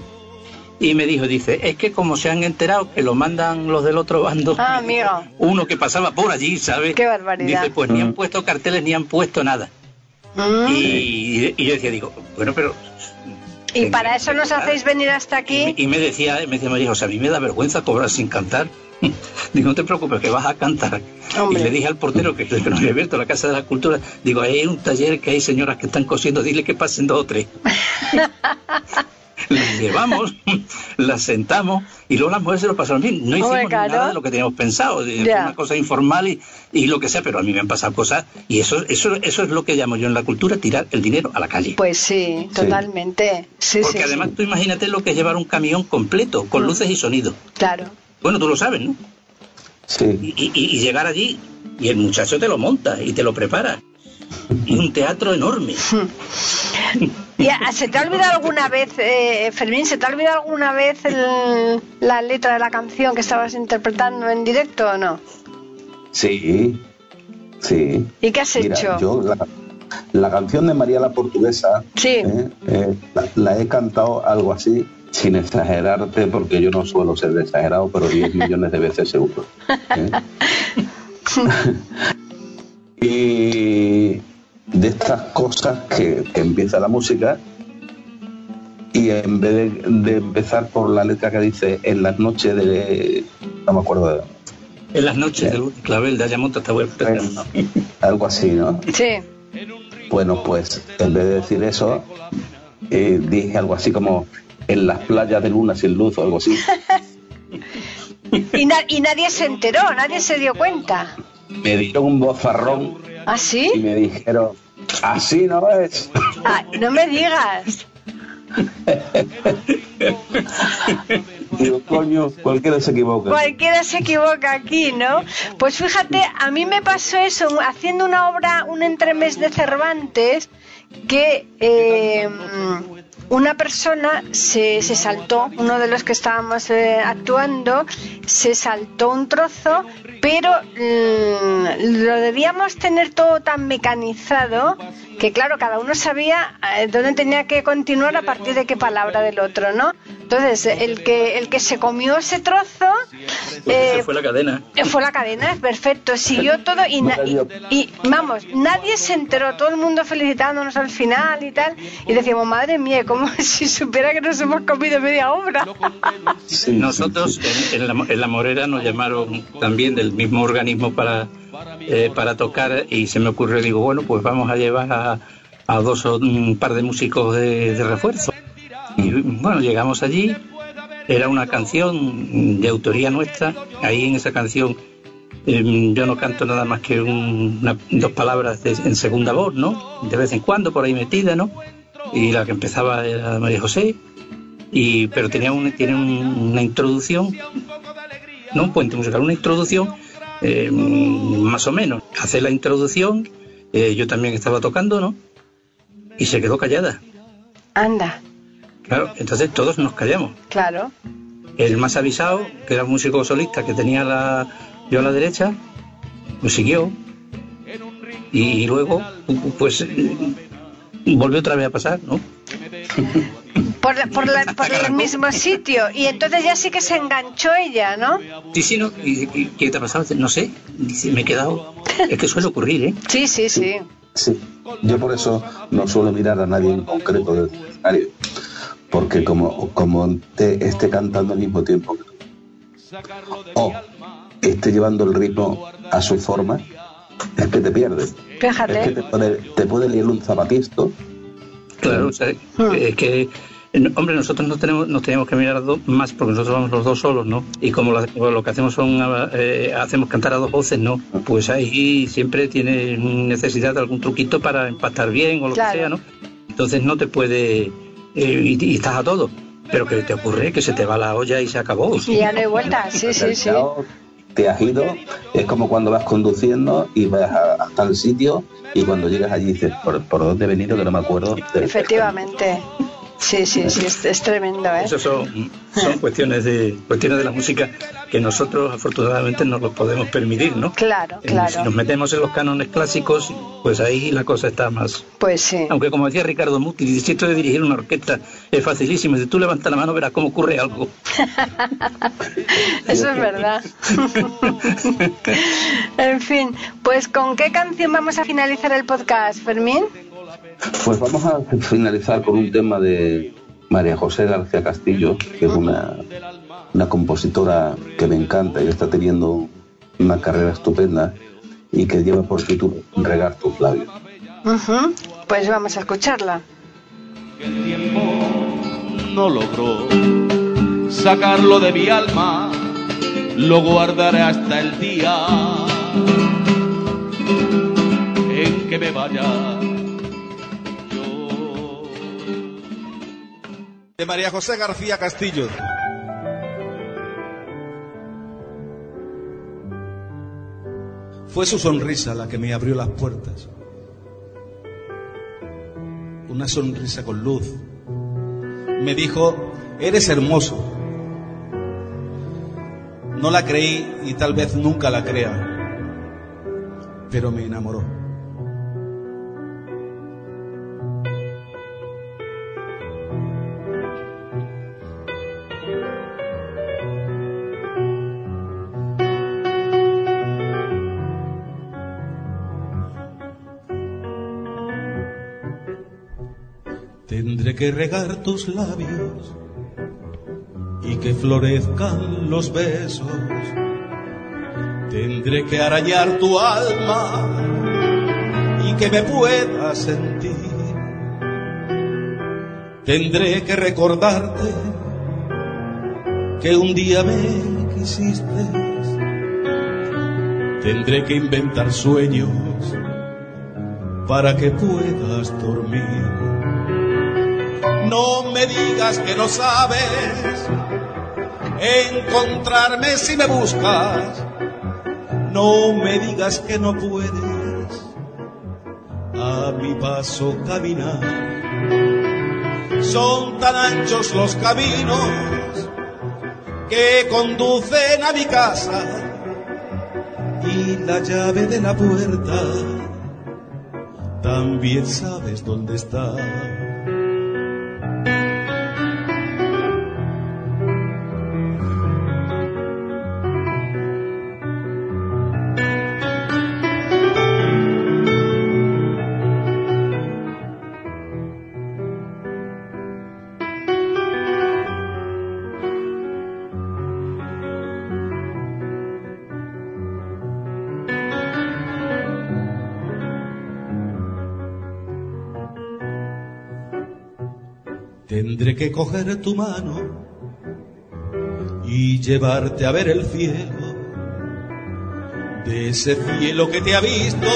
y me dijo, dice, es que como se han enterado que lo mandan los del otro bando, Ah, uno que pasaba por allí, ¿sabes? Qué barbaridad. Dice, pues ni han puesto carteles ni han puesto nada. Mm. Y, y yo decía, digo, bueno, pero... Y para eso nos hacéis venir hasta aquí. y me decía, me decía María José, a mí me da vergüenza cobrar sin cantar. Digo, no te preocupes, que vas a cantar. Hombre. Y le dije al portero que, que nos había abierto la Casa de la Cultura, digo, hay un taller que hay señoras que están cosiendo, dile que pasen dos o tres. las llevamos, las sentamos y luego las mujeres se lo pasaron bien. No hicimos claro. nada de lo que teníamos pensado, de- Ya. una cosa informal y, y lo que sea, pero a mí me han pasado cosas y eso, eso, eso es lo que llamo yo en la cultura, tirar el dinero a la calle. Pues sí, totalmente. Sí, Porque sí, además sí. tú imagínate lo que es llevar un camión completo, con luces y sonido. Claro. Bueno, tú lo sabes, ¿no? Sí, Y, y- y llegar allí y el muchacho te lo monta y te lo prepara. Y un teatro enorme. ¿Y a- se te ha olvidado alguna vez, eh, Fermín, se te ha olvidado alguna vez el- la letra de la canción que estabas interpretando en directo o no? sí, sí. ¿Y qué has Mira, hecho? yo la, la canción de María la Portuguesa Sí. eh, eh, la, la he cantado algo así, sin exagerarte, porque yo no suelo ser exagerado, pero 10 millones de veces seguro. ¿eh? y de estas cosas que, que empieza la música y en vez de, de empezar por la letra que dice en las noches de no me acuerdo En las noches del clavel de Ayamonte hasta vuelta. algo así no Sí. bueno pues en vez de decir eso eh, dije algo así como en las playas de luna sin luz o algo así Y, na- y nadie se enteró, nadie se dio cuenta. Me dieron un bozarrón ¿Ah, y sí? me dijeron así no es Ah, no me digas. digo coño cualquiera se equivoca Cualquiera se equivoca aquí, ¿no? Pues fíjate, a mí me pasó eso haciendo una obra, un entremés de Cervantes, que eh, una persona se, se saltó, uno de los que estábamos eh, actuando, se saltó un trozo, pero mm, lo debíamos tener todo tan mecanizado que claro, cada uno sabía eh, dónde tenía que continuar a partir de qué palabra del otro, ¿no? Entonces, el que, el que se comió ese trozo eh, Esa fue la cadena. eh, Fue la cadena, es perfecto. Siguió todo y, na- y, y, vamos, nadie se enteró, todo el mundo felicitándonos al final y tal. Y decíamos, madre mía, como si supiera que nos hemos comido media obra. Sí, Nosotros en, en la, en La Morera nos llamaron también del mismo organismo para, eh, para tocar y se me ocurrió, digo, bueno, pues vamos a llevar a, a dos o un par de músicos de, refuerzo. Y bueno, llegamos allí, era una canción de autoría nuestra, ahí en esa canción eh, yo no canto nada más que un- una- dos palabras de- en segunda voz, ¿no? De vez en cuando por ahí metida, ¿no? Y la que empezaba era María José, y pero tenía un, tiene un- una introducción no un puente musical una introducción eh, más o menos. Hace la introducción eh, yo también estaba tocando no y se quedó callada. Anda, claro entonces todos nos callamos. Claro. el más avisado que era un músico solista que tenía la yo a la derecha pues siguió. Y luego pues eh, volvió otra vez a pasar no Por, la- por, la- por el mismo sitio. Y entonces ya sí que se enganchó ella, ¿no? Sí, sí, no. ¿Y, y qué te ha pasado? No sé. Me he quedado. Es que suele ocurrir, ¿eh? Sí, sí, sí. Sí, yo por eso no suelo mirar a nadie en concreto del escenario, porque como, como te esté cantando al mismo tiempo que tú, o esté llevando el ritmo a su forma, es que te pierdes. Es que Fíjate. te puede, te puede liar un zapatisto. Claro, o sea, es que. Hombre, nosotros no tenemos, nos tenemos que mirar dos, más porque nosotros vamos los dos solos, ¿no? Y como lo, lo que hacemos son eh, hacemos cantar a dos voces, ¿no? Pues ahí siempre tienes necesidad de algún truquito para empastar bien o lo Claro. que sea, ¿no? Entonces no te puede eh, y, y estás a todo. Pero que te ocurre que se te va la olla y se acabó. Y ya no hay vuelta. Sí, sí, sí. Te has ido, es como cuando vas conduciendo y vas a, hasta el sitio y cuando llegas allí dices, ¿por, por dónde he venido? Que no me acuerdo. Efectivamente. Sí, sí, sí, es, es tremendo, ¿eh? Eso son, son cuestiones de cuestiones de la música que nosotros afortunadamente no los podemos permitir, ¿no? Claro, Eh, claro. Si nos metemos en los cánones clásicos, pues ahí la cosa está más. Pues sí. Aunque como decía Ricardo Muti, si esto de dirigir una orquesta es facilísimo, si tú levantas la mano verás cómo ocurre algo. Eso es verdad. en fin, pues ¿con qué canción vamos a finalizar el podcast, Fermín? Pues vamos a finalizar con un tema de María José García Castillo, que es una, una compositora que me encanta y está teniendo una carrera estupenda y que lleva por título Regar tus labios. Pues vamos a escucharla. el tiempo no logró sacarlo de mi alma, lo guardaré hasta el día en que me vaya De María José García Castillo. Fue su sonrisa la que me abrió las puertas una sonrisa con luz. Me dijo, eres hermoso. No la creí y tal vez nunca la crea, pero me enamoró. Que regar tus labios y que florezcan los besos. Tendré que arañar tu alma y que me pueda sentir. Tendré que recordarte que un día me quisiste. Tendré que inventar sueños para que puedas dormir. No me digas que no sabes encontrarme si me buscas. No me digas que no puedes a mi paso caminar. Son tan anchos los caminos que conducen a mi casa y la llave de la puerta también sabes dónde está. Que coger tu mano y llevarte a ver el cielo, de ese cielo que te ha visto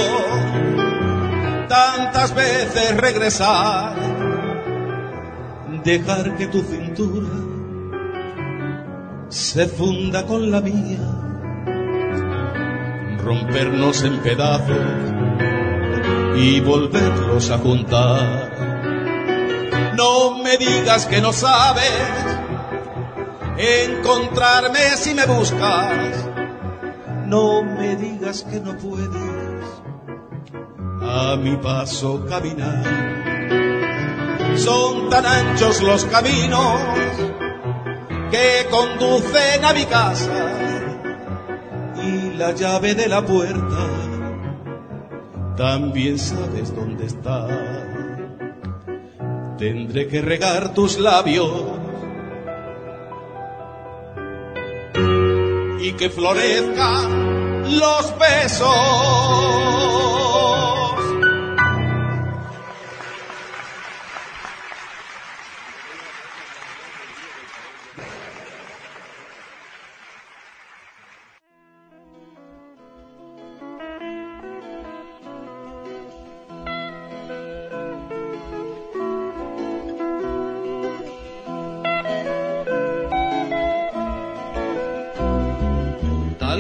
tantas veces regresar, dejar que tu cintura se funda con la mía, rompernos en pedazos y volverlos a juntar. No me digas que no sabes encontrarme si me buscas. No me digas que no puedes a mi paso caminar. Son tan anchos los caminos que conducen a mi casa y la llave de la puerta también sabes dónde está. Tendré que regar tus labios y que florezcan los besos.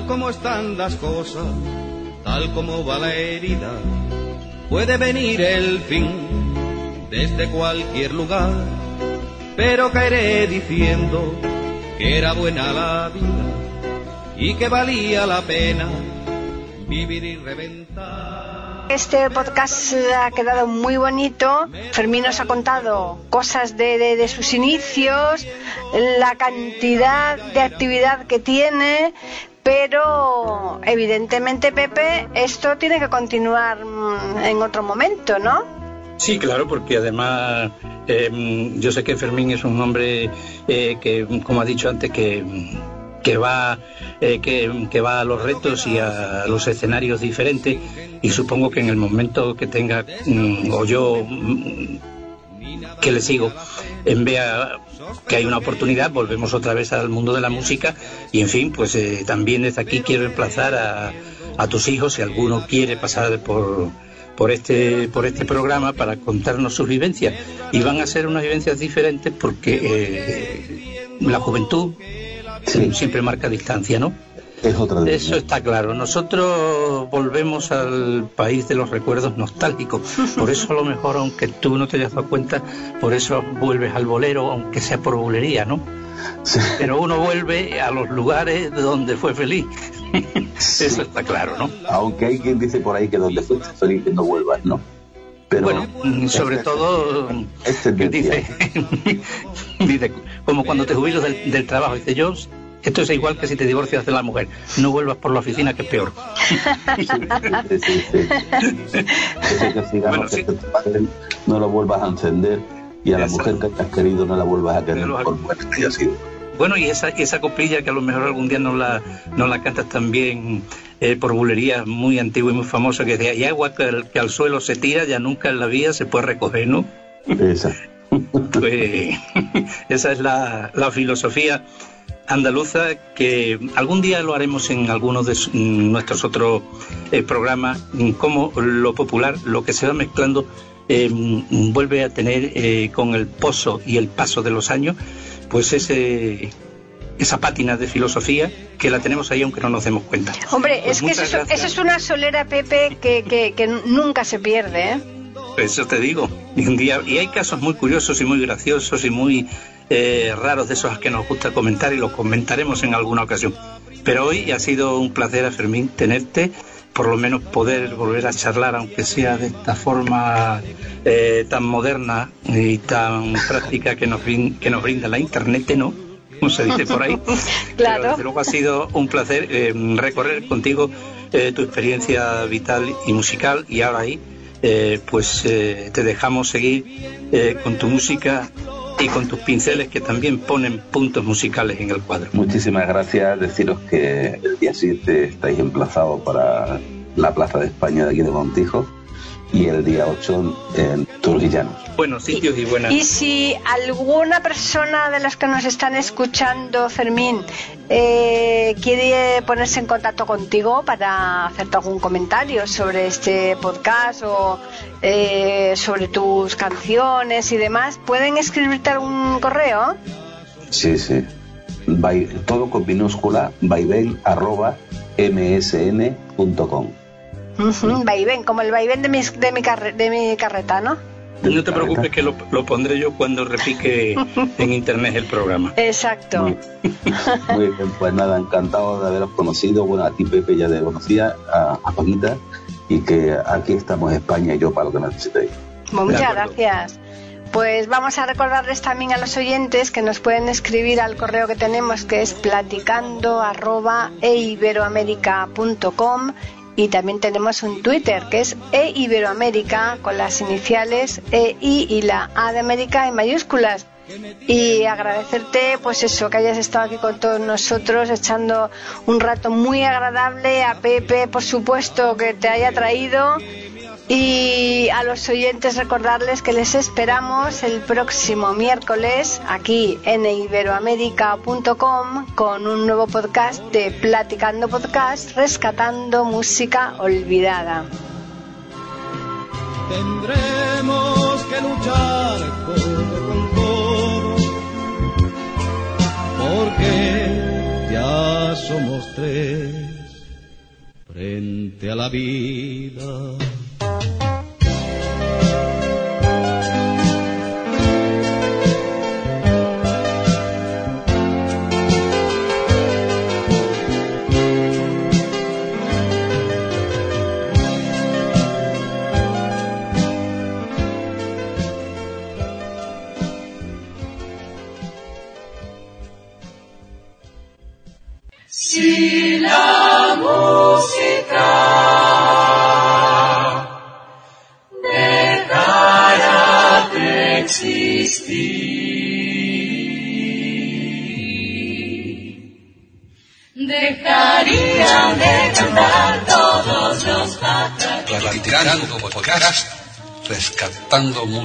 Tal como están las cosas, tal como va la herida, puede venir el fin desde cualquier lugar, pero caeré diciendo que era buena la vida y que valía la pena vivir y reventar. Este podcast ha quedado muy bonito. Fermín nos ha contado cosas de, de, de, sus inicios, la cantidad de actividad que tiene, pero evidentemente, Pepe, esto tiene que continuar mm, en otro momento, ¿no? Sí, claro, porque además eh, yo sé que Fermín es un hombre eh, que, como ha dicho antes, que, que va eh, que, va a los retos y a los escenarios diferentes y supongo que en el momento que tenga mm, o yo mm, que le sigo en vea que hay una oportunidad volvemos otra vez al mundo de la música y en fin pues eh, también desde aquí quiero emplazar a, a tus hijos si alguno quiere pasar por por este por este programa para contarnos sus vivencias y van a ser unas vivencias diferentes porque eh, la juventud siempre marca distancia, ¿no? Es otra Eso está claro. Nosotros volvemos al país de los recuerdos nostálgicos. Por eso a lo mejor, aunque tú no te hayas dado cuenta, por eso vuelves al bolero, aunque sea por bulería, ¿no? Sí. Pero uno vuelve a los lugares donde fue feliz. Sí. Eso está claro, ¿no? Aunque hay quien dice por ahí que donde fuiste feliz no vuelvas, ¿no? Pero bueno, sobre este, todo, este dice, dice, como cuando te jubilas del, del trabajo, dice yo, esto es igual que si te divorcias de la mujer. No vuelvas por la oficina, que es peor. Sí, sí, sí. que sigamos, bueno, que no lo vuelvas a encender y a la Exacto. mujer que has querido no la vuelvas a querer por que haya sido. Bueno, y esa, esa copilla que a lo mejor algún día no la, no la cantas también eh, por bulería muy antigua y muy famosa, que decía, y agua que al, que al suelo se tira, ya nunca en la vida se puede recoger, ¿no? Esa. Pues, esa es la, la filosofía andaluza que algún día lo haremos en algunos de nuestros otros eh, programas, como lo popular, lo que se va mezclando, eh, vuelve a tener eh, con el pozo y el paso de los años, pues ese esa pátina de filosofía que la tenemos ahí aunque no nos demos cuenta. Hombre, pues es que eso, eso, es una solera, Pepe, que, que, que nunca se pierde, ¿eh? Eso te digo. Y, un día, y hay casos muy curiosos y muy graciosos y muy eh, raros de esos que nos gusta comentar y los comentaremos en alguna ocasión. Pero hoy ha sido un placer, Fermín, tenerte, por lo menos poder volver a charlar, aunque sea de esta forma eh, tan moderna y tan práctica que nos, que nos brinda la Internet, ¿no? Como se dice por ahí. claro. Pero desde luego ha sido un placer eh, recorrer contigo eh, tu experiencia vital y musical y ahora ahí eh, pues eh, te dejamos seguir eh, con tu música y con tus pinceles que también ponen puntos musicales en el cuadro. Muchísimas gracias. Deciros que el día 7 estáis emplazados para la Plaza de España de aquí de Montijo y el día 8 en Turguillanos. Buenos sitios y buenas. Y si alguna persona de las que nos están escuchando, Fermín, eh, quiere ponerse en contacto contigo para hacerte algún comentario sobre este podcast o eh, sobre tus canciones y demás, ¿pueden escribirte algún correo? Sí, sí. By, todo con minúscula, vaivén arroba msn.com. Uh -huh, vaivén, como el vaivén de mi, de mi, carre, de mi carreta, ¿no? No te preocupes que lo, lo, pondré yo cuando repique en internet el programa. Exacto. Muy, muy, bien, pues nada, encantado de haberos conocido. Bueno, a ti Pepe ya te conocía, a, a Paquita, y que aquí estamos España y yo para lo que necesitéis. Muchas gracias. Pues vamos a recordarles también a los oyentes que nos pueden escribir al correo que tenemos que es platicando arroba y también tenemos un Twitter que es eiberoamérica con las iniciales EI y la A de América en mayúsculas. Y agradecerte, pues eso, que hayas estado aquí con todos nosotros, echando un rato muy agradable. A Pepe, por supuesto, que te haya traído. Y a los oyentes recordarles que les esperamos el próximo miércoles aquí en iberoamérica.com con un nuevo podcast de Platicando Podcast, rescatando música olvidada. Tendremos que luchar con codo porque ya somos tres frente a la vida.